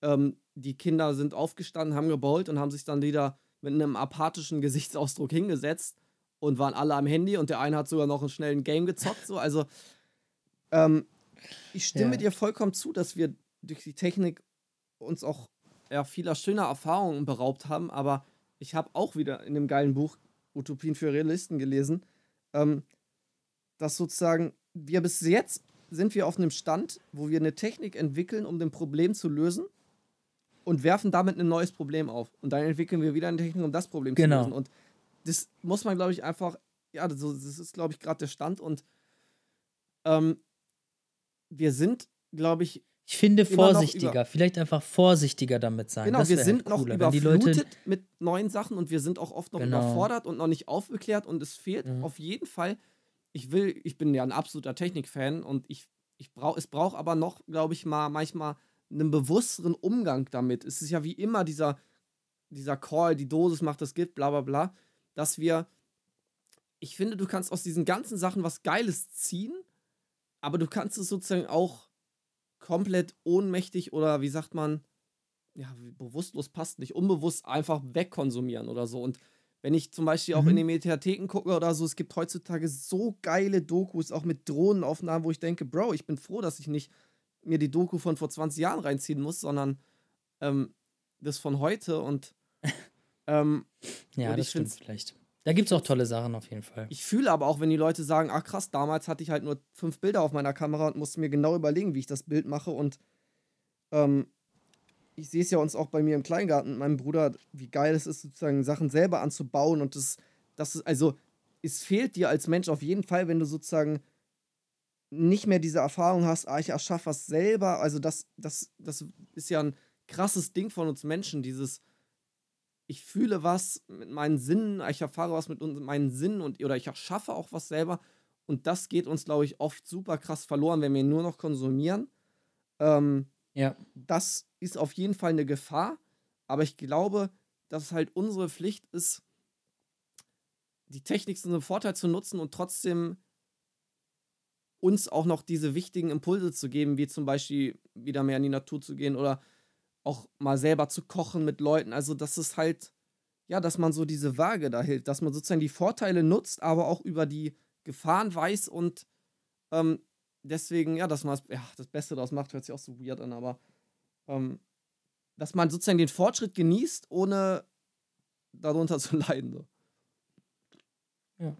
ähm, die Kinder sind aufgestanden, haben gebowlt und haben sich dann wieder mit einem apathischen Gesichtsausdruck hingesetzt und waren alle am Handy und der eine hat sogar noch einen schnellen Game gezockt. So. Also ähm, ich stimme ja. dir vollkommen zu, dass wir durch die Technik uns auch ja, vieler schöner Erfahrungen beraubt haben, aber ich habe auch wieder in dem geilen Buch Utopien für Realisten gelesen, ähm, dass sozusagen wir bis jetzt sind wir auf einem Stand, wo wir eine Technik entwickeln, um ein Problem zu lösen und werfen damit ein neues Problem auf. Und dann entwickeln wir wieder eine Technik, um das Problem genau. zu lösen. Und das muss man, glaube ich, einfach, ja, das, das ist, glaube ich, gerade der Stand und ähm, wir sind, glaube ich, ich finde vorsichtiger, vielleicht einfach vorsichtiger damit sein. Genau, wir sind halt noch überflutet mit neuen Sachen und wir sind auch oft noch genau. überfordert und noch nicht aufgeklärt und es fehlt mhm. auf jeden Fall. Ich will, ich bin ja ein absoluter Technikfan und ich, ich brauche, es braucht aber noch, glaube ich, mal manchmal einen bewussteren Umgang damit. Es ist ja wie immer dieser, dieser Call, die Dosis macht das Gift, bla bla bla dass wir, ich finde, du kannst aus diesen ganzen Sachen was Geiles ziehen, aber du kannst es sozusagen auch komplett ohnmächtig oder wie sagt man, ja, bewusstlos passt nicht, unbewusst einfach wegkonsumieren oder so. Und wenn ich zum Beispiel auch mhm. in den Mediatheken gucke oder so, es gibt heutzutage so geile Dokus, auch mit Drohnenaufnahmen, wo ich denke, Bro, ich bin froh, dass ich nicht mir die Doku von vor 20 Jahren reinziehen muss, sondern ähm, das von heute und ähm, ja, das stimmt vielleicht. Da gibt es auch tolle Sachen auf jeden Fall. Ich fühle aber auch, wenn die Leute sagen, ach krass, damals hatte ich halt nur fünf Bilder auf meiner Kamera und musste mir genau überlegen, wie ich das Bild mache. Und ähm, ich sehe es ja uns auch bei mir im Kleingarten meinem Bruder, wie geil es ist, sozusagen Sachen selber anzubauen. Und das, das ist, also, es fehlt dir als Mensch auf jeden Fall, wenn du sozusagen nicht mehr diese Erfahrung hast, ah, ich erschaffe was selber. Also, das, das, das ist ja ein krasses Ding von uns Menschen, dieses ich fühle was mit meinen Sinnen, ich erfahre was mit meinen Sinnen und oder ich erschaffe auch was selber. Und das geht uns, glaube ich, oft super krass verloren, wenn wir nur noch konsumieren. Ähm, ja. Das ist auf jeden Fall eine Gefahr, aber ich glaube, dass es halt unsere Pflicht ist, die Technik zu einem Vorteil zu nutzen und trotzdem uns auch noch diese wichtigen Impulse zu geben, wie zum Beispiel wieder mehr in die Natur zu gehen oder auch mal selber zu kochen mit Leuten. Also, das ist halt, ja, dass man so diese Waage da hält, dass man sozusagen die Vorteile nutzt, aber auch über die Gefahren weiß und ähm, deswegen, ja, dass man das, ja, das Beste daraus macht, hört sich auch so weird an, aber ähm, dass man sozusagen den Fortschritt genießt, ohne darunter zu leiden. So. Ja.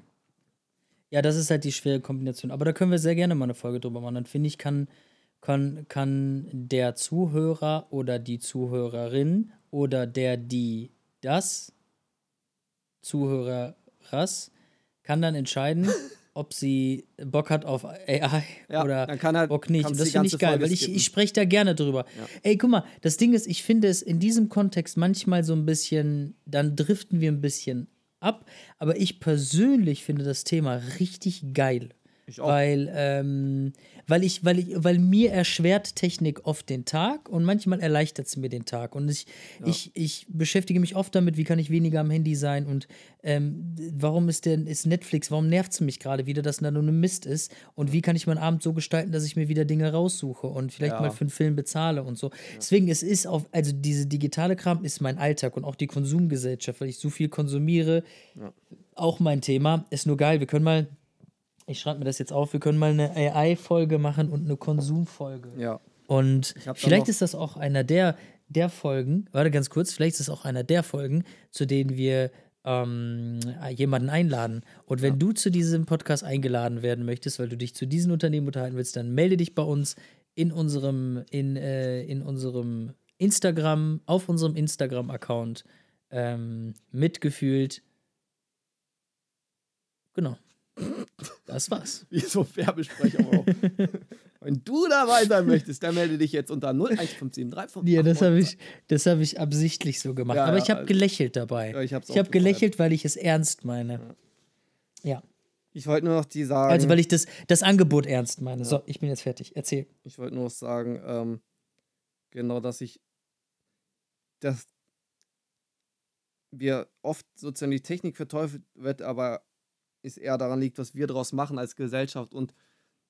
Ja, das ist halt die schwere Kombination. Aber da können wir sehr gerne mal eine Folge drüber machen. Dann finde ich, kann, kann, kann der Zuhörer oder die Zuhörerin oder der, die das Zuhörers kann dann entscheiden, ob sie Bock hat auf AI Ja, oder halt- Bock nicht. Und das finde ich geil, Folge weil ich, ich spreche da gerne drüber. Ey, guck mal, das Ding ist, ich finde es in diesem Kontext manchmal so ein bisschen, dann driften wir ein bisschen ab, aber ich persönlich finde das Thema richtig geil. Weil, ähm, weil, ich, weil, ich, weil mir erschwert Technik oft den Tag und manchmal erleichtert es mir den Tag. Und ich, ich, ich beschäftige mich oft damit, wie kann ich weniger am Handy sein und ähm, warum ist denn ist Netflix, warum nervt es mich gerade wieder, dass da nur eine Mist ist und wie kann ich meinen Abend so gestalten, dass ich mir wieder Dinge raussuche und vielleicht Ja. mal für einen Film bezahle und so. Deswegen, es ist auf, also diese digitale Kram ist mein Alltag und auch die Konsumgesellschaft, weil ich so viel konsumiere, auch mein Thema. Ist nur geil, wir können mal ich schreibe mir das jetzt auf, wir können mal eine AI-Folge machen und eine Konsumfolge. Ja. Und vielleicht ist das auch einer der, der Folgen, warte ganz kurz, vielleicht ist es auch einer der Folgen, zu denen wir ähm, jemanden einladen. Und wenn du zu diesem Podcast eingeladen werden möchtest, weil du dich zu diesen Unternehmen unterhalten willst, dann melde dich bei uns in unserem, in, äh, in unserem Instagram, auf unserem Instagram-Account ähm, mitgefühlt. Genau. Das war's. Wie so Werbesprecher auch. Wenn du dabei sein möchtest, dann melde dich jetzt unter 01573 Ja, das habe ich, das hab ich absichtlich so gemacht. Ja, Aber ja, ich habe also- gelächelt dabei. Ja, ich habe gelächelt, weil ich es ernst meine. Ja. Ich wollte nur noch die sagen. Also, weil ich das, das Angebot ernst meine. So, ich bin jetzt fertig. Erzähl. Ich wollte nur noch sagen, ähm, genau, dass ich, dass wir oft sozusagen die Technik verteufelt wird, aber es eher daran liegt, was wir daraus machen als Gesellschaft und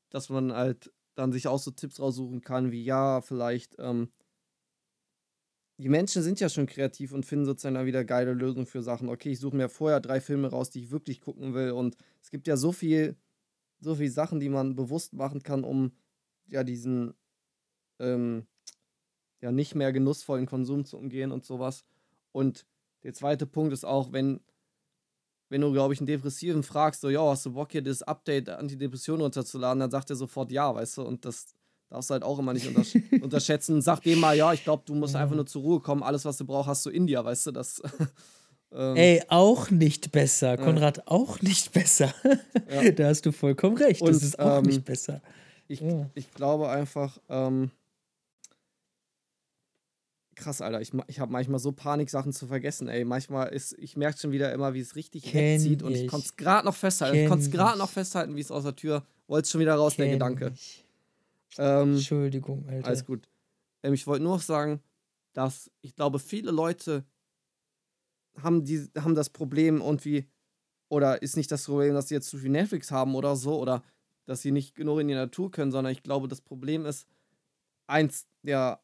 dass man halt dann sich auch so Tipps raussuchen kann, wie ja, vielleicht, ähm, die Menschen sind ja schon kreativ und finden sozusagen dann wieder geile Lösungen für Sachen. Okay, ich suche mir vorher drei Filme raus, die ich wirklich gucken will und es gibt ja so viel, so viel Sachen, die man bewusst machen kann, um ja diesen ähm, ja nicht mehr genussvollen Konsum zu umgehen und sowas. Und der zweite Punkt ist auch, wenn, wenn du, glaube ich, einen Depressiven fragst, so, ja, hast du Bock hier das Update Antidepression runterzuladen, dann sagt er sofort ja, weißt du, und das darfst du halt auch immer nicht untersch unterschätzen. Sag dem mal, ja, ich glaube, du musst einfach nur zur Ruhe kommen, alles, was du brauchst, hast du in dir, weißt du, das. ähm, Ey, auch nicht besser. Konrad, auch nicht besser. da hast du vollkommen recht. das Und, ist auch ähm, nicht besser. Ich, Ja. ich glaube einfach, ähm, krass, Alter, ich, ich habe manchmal so Panik, Sachen zu vergessen, ey. Manchmal ist, ich merke schon wieder immer, wie es richtig Kenn wegzieht und ich ich. konnte es gerade noch festhalten. ich Kenn konnte es gerade ich. noch festhalten, wie es aus der Tür, wollte es schon wieder raus, der Kenn Gedanke. ich. Ähm, Entschuldigung, Alter. alles gut. Ähm, ich wollte nur noch sagen, dass ich glaube, viele Leute haben, die, haben das Problem irgendwie, oder ist nicht das Problem, dass sie jetzt zu viel Netflix haben oder so, oder dass sie nicht genug in die Natur können, sondern ich glaube, das Problem ist, eins der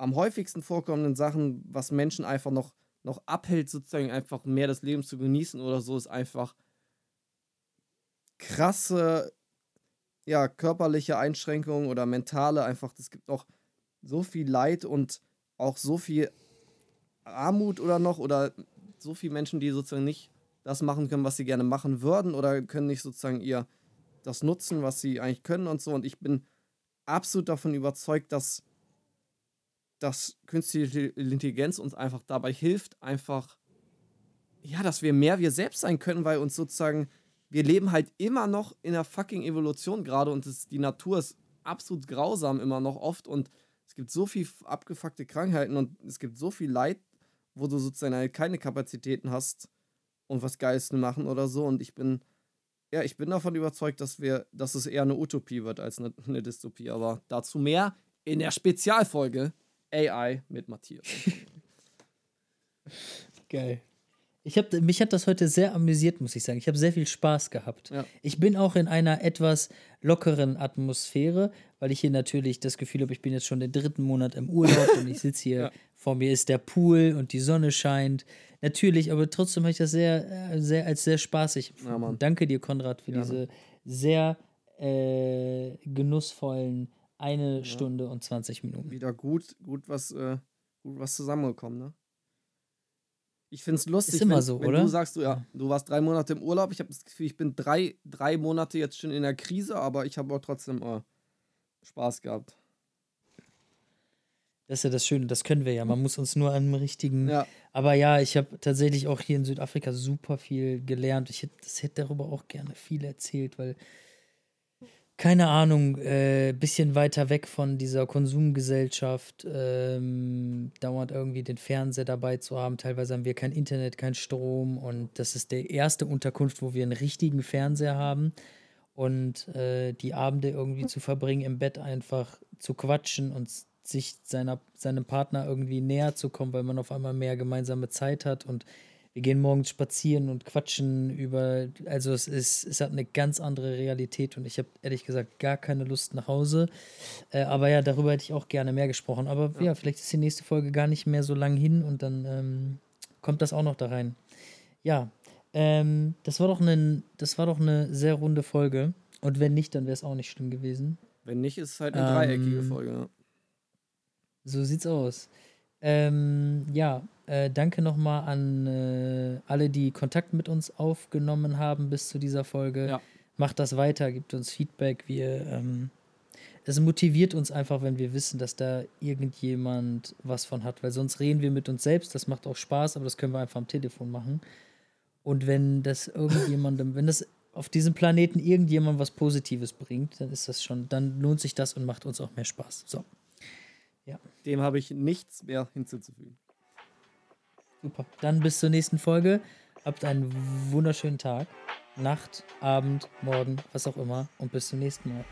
am häufigsten vorkommenden Sachen, was Menschen einfach noch, noch abhält, sozusagen einfach mehr das Leben zu genießen oder so, ist einfach krasse, ja, körperliche Einschränkungen oder mentale, einfach, es gibt auch so viel Leid und auch so viel Armut oder noch oder so viele Menschen, die sozusagen nicht das machen können, was sie gerne machen würden oder können nicht sozusagen ihr das nutzen, was sie eigentlich können und so. Und ich bin absolut davon überzeugt, dass, dass künstliche Intelligenz uns einfach dabei hilft, einfach, ja, dass wir mehr wir selbst sein können, weil uns sozusagen, wir leben halt immer noch in der fucking Evolution gerade und es, die Natur ist absolut grausam immer noch oft und es gibt so viel abgefuckte Krankheiten und es gibt so viel Leid, wo du sozusagen halt keine Kapazitäten hast, um was Geiles zu machen oder so. Und ich bin, ja, ich bin davon überzeugt, dass wir, dass es eher eine Utopie wird als eine, eine Dystopie. Aber dazu mehr in der Spezialfolge AI mit Matthias. Geil. Ich hab, mich hat das heute sehr amüsiert, muss ich sagen. Ich habe sehr viel Spaß gehabt. Ja. Ich bin auch in einer etwas lockeren Atmosphäre, weil ich hier natürlich das Gefühl habe, ich bin jetzt schon den dritten Monat im Urlaub und ich sitze hier, Ja. vor mir ist der Pool und die Sonne scheint. Natürlich, aber trotzdem habe ich das sehr, äh, sehr als sehr spaßig. Ja, danke dir, Konrad, für diese sehr äh, genussvollen eine Stunde und 20 Minuten. Wieder gut, gut was, äh, gut was zusammengekommen, ne? Ich finde es lustig, Ist immer wenn, so, wenn oder? du sagst, du, ja, du warst drei Monate im Urlaub. Ich habe das Gefühl, ich bin drei, drei Monate jetzt schon in der Krise, aber ich habe auch trotzdem äh, Spaß gehabt. Das ist ja das Schöne, das können wir ja. Man muss uns nur an den richtigen. Ja, Aber ja, ich habe tatsächlich auch hier in Südafrika super viel gelernt. Ich hätte, das hätte darüber auch gerne viel erzählt, weil, keine Ahnung, äh, bisschen weiter weg von dieser Konsumgesellschaft, ähm, dauernd irgendwie den Fernseher dabei zu haben. Teilweise haben wir kein Internet, kein Strom und das ist der erste Unterkunft, wo wir einen richtigen Fernseher haben. Und äh, die Abende irgendwie zu verbringen, im Bett einfach zu quatschen und sich seiner, seinem Partner irgendwie näher zu kommen, weil man auf einmal mehr gemeinsame Zeit hat und wir gehen morgens spazieren und quatschen über, also es ist, es hat eine ganz andere Realität und ich habe ehrlich gesagt gar keine Lust nach Hause. Äh, aber ja, darüber hätte ich auch gerne mehr gesprochen. Aber ja, vielleicht ist die nächste Folge gar nicht mehr so lang hin und dann ähm, kommt das auch noch da rein. Ja, ähm, das war doch eine, das war doch eine sehr runde Folge. Und wenn nicht, dann wäre es auch nicht schlimm gewesen. wenn nicht, ist es halt eine dreieckige Ähm, Folge. Ja. So sieht's aus. Ähm, ja, äh, danke nochmal an äh, alle, die Kontakt mit uns aufgenommen haben bis zu dieser Folge. Ja. Macht das weiter, gibt uns Feedback. Wir, ähm, es motiviert uns einfach, wenn wir wissen, dass da irgendjemand was von hat, weil sonst reden wir mit uns selbst. Das macht auch Spaß, aber das können wir einfach am Telefon machen. Und wenn das irgendjemandem, wenn das auf diesem Planeten irgendjemand was Positives bringt, dann ist das schon, dann lohnt sich das und macht uns auch mehr Spaß. So. Dem habe ich nichts mehr hinzuzufügen. Super. Dann bis zur nächsten Folge. Habt einen wunderschönen Tag, Nacht, Abend, Morgen, was auch immer. Und bis zum nächsten Mal.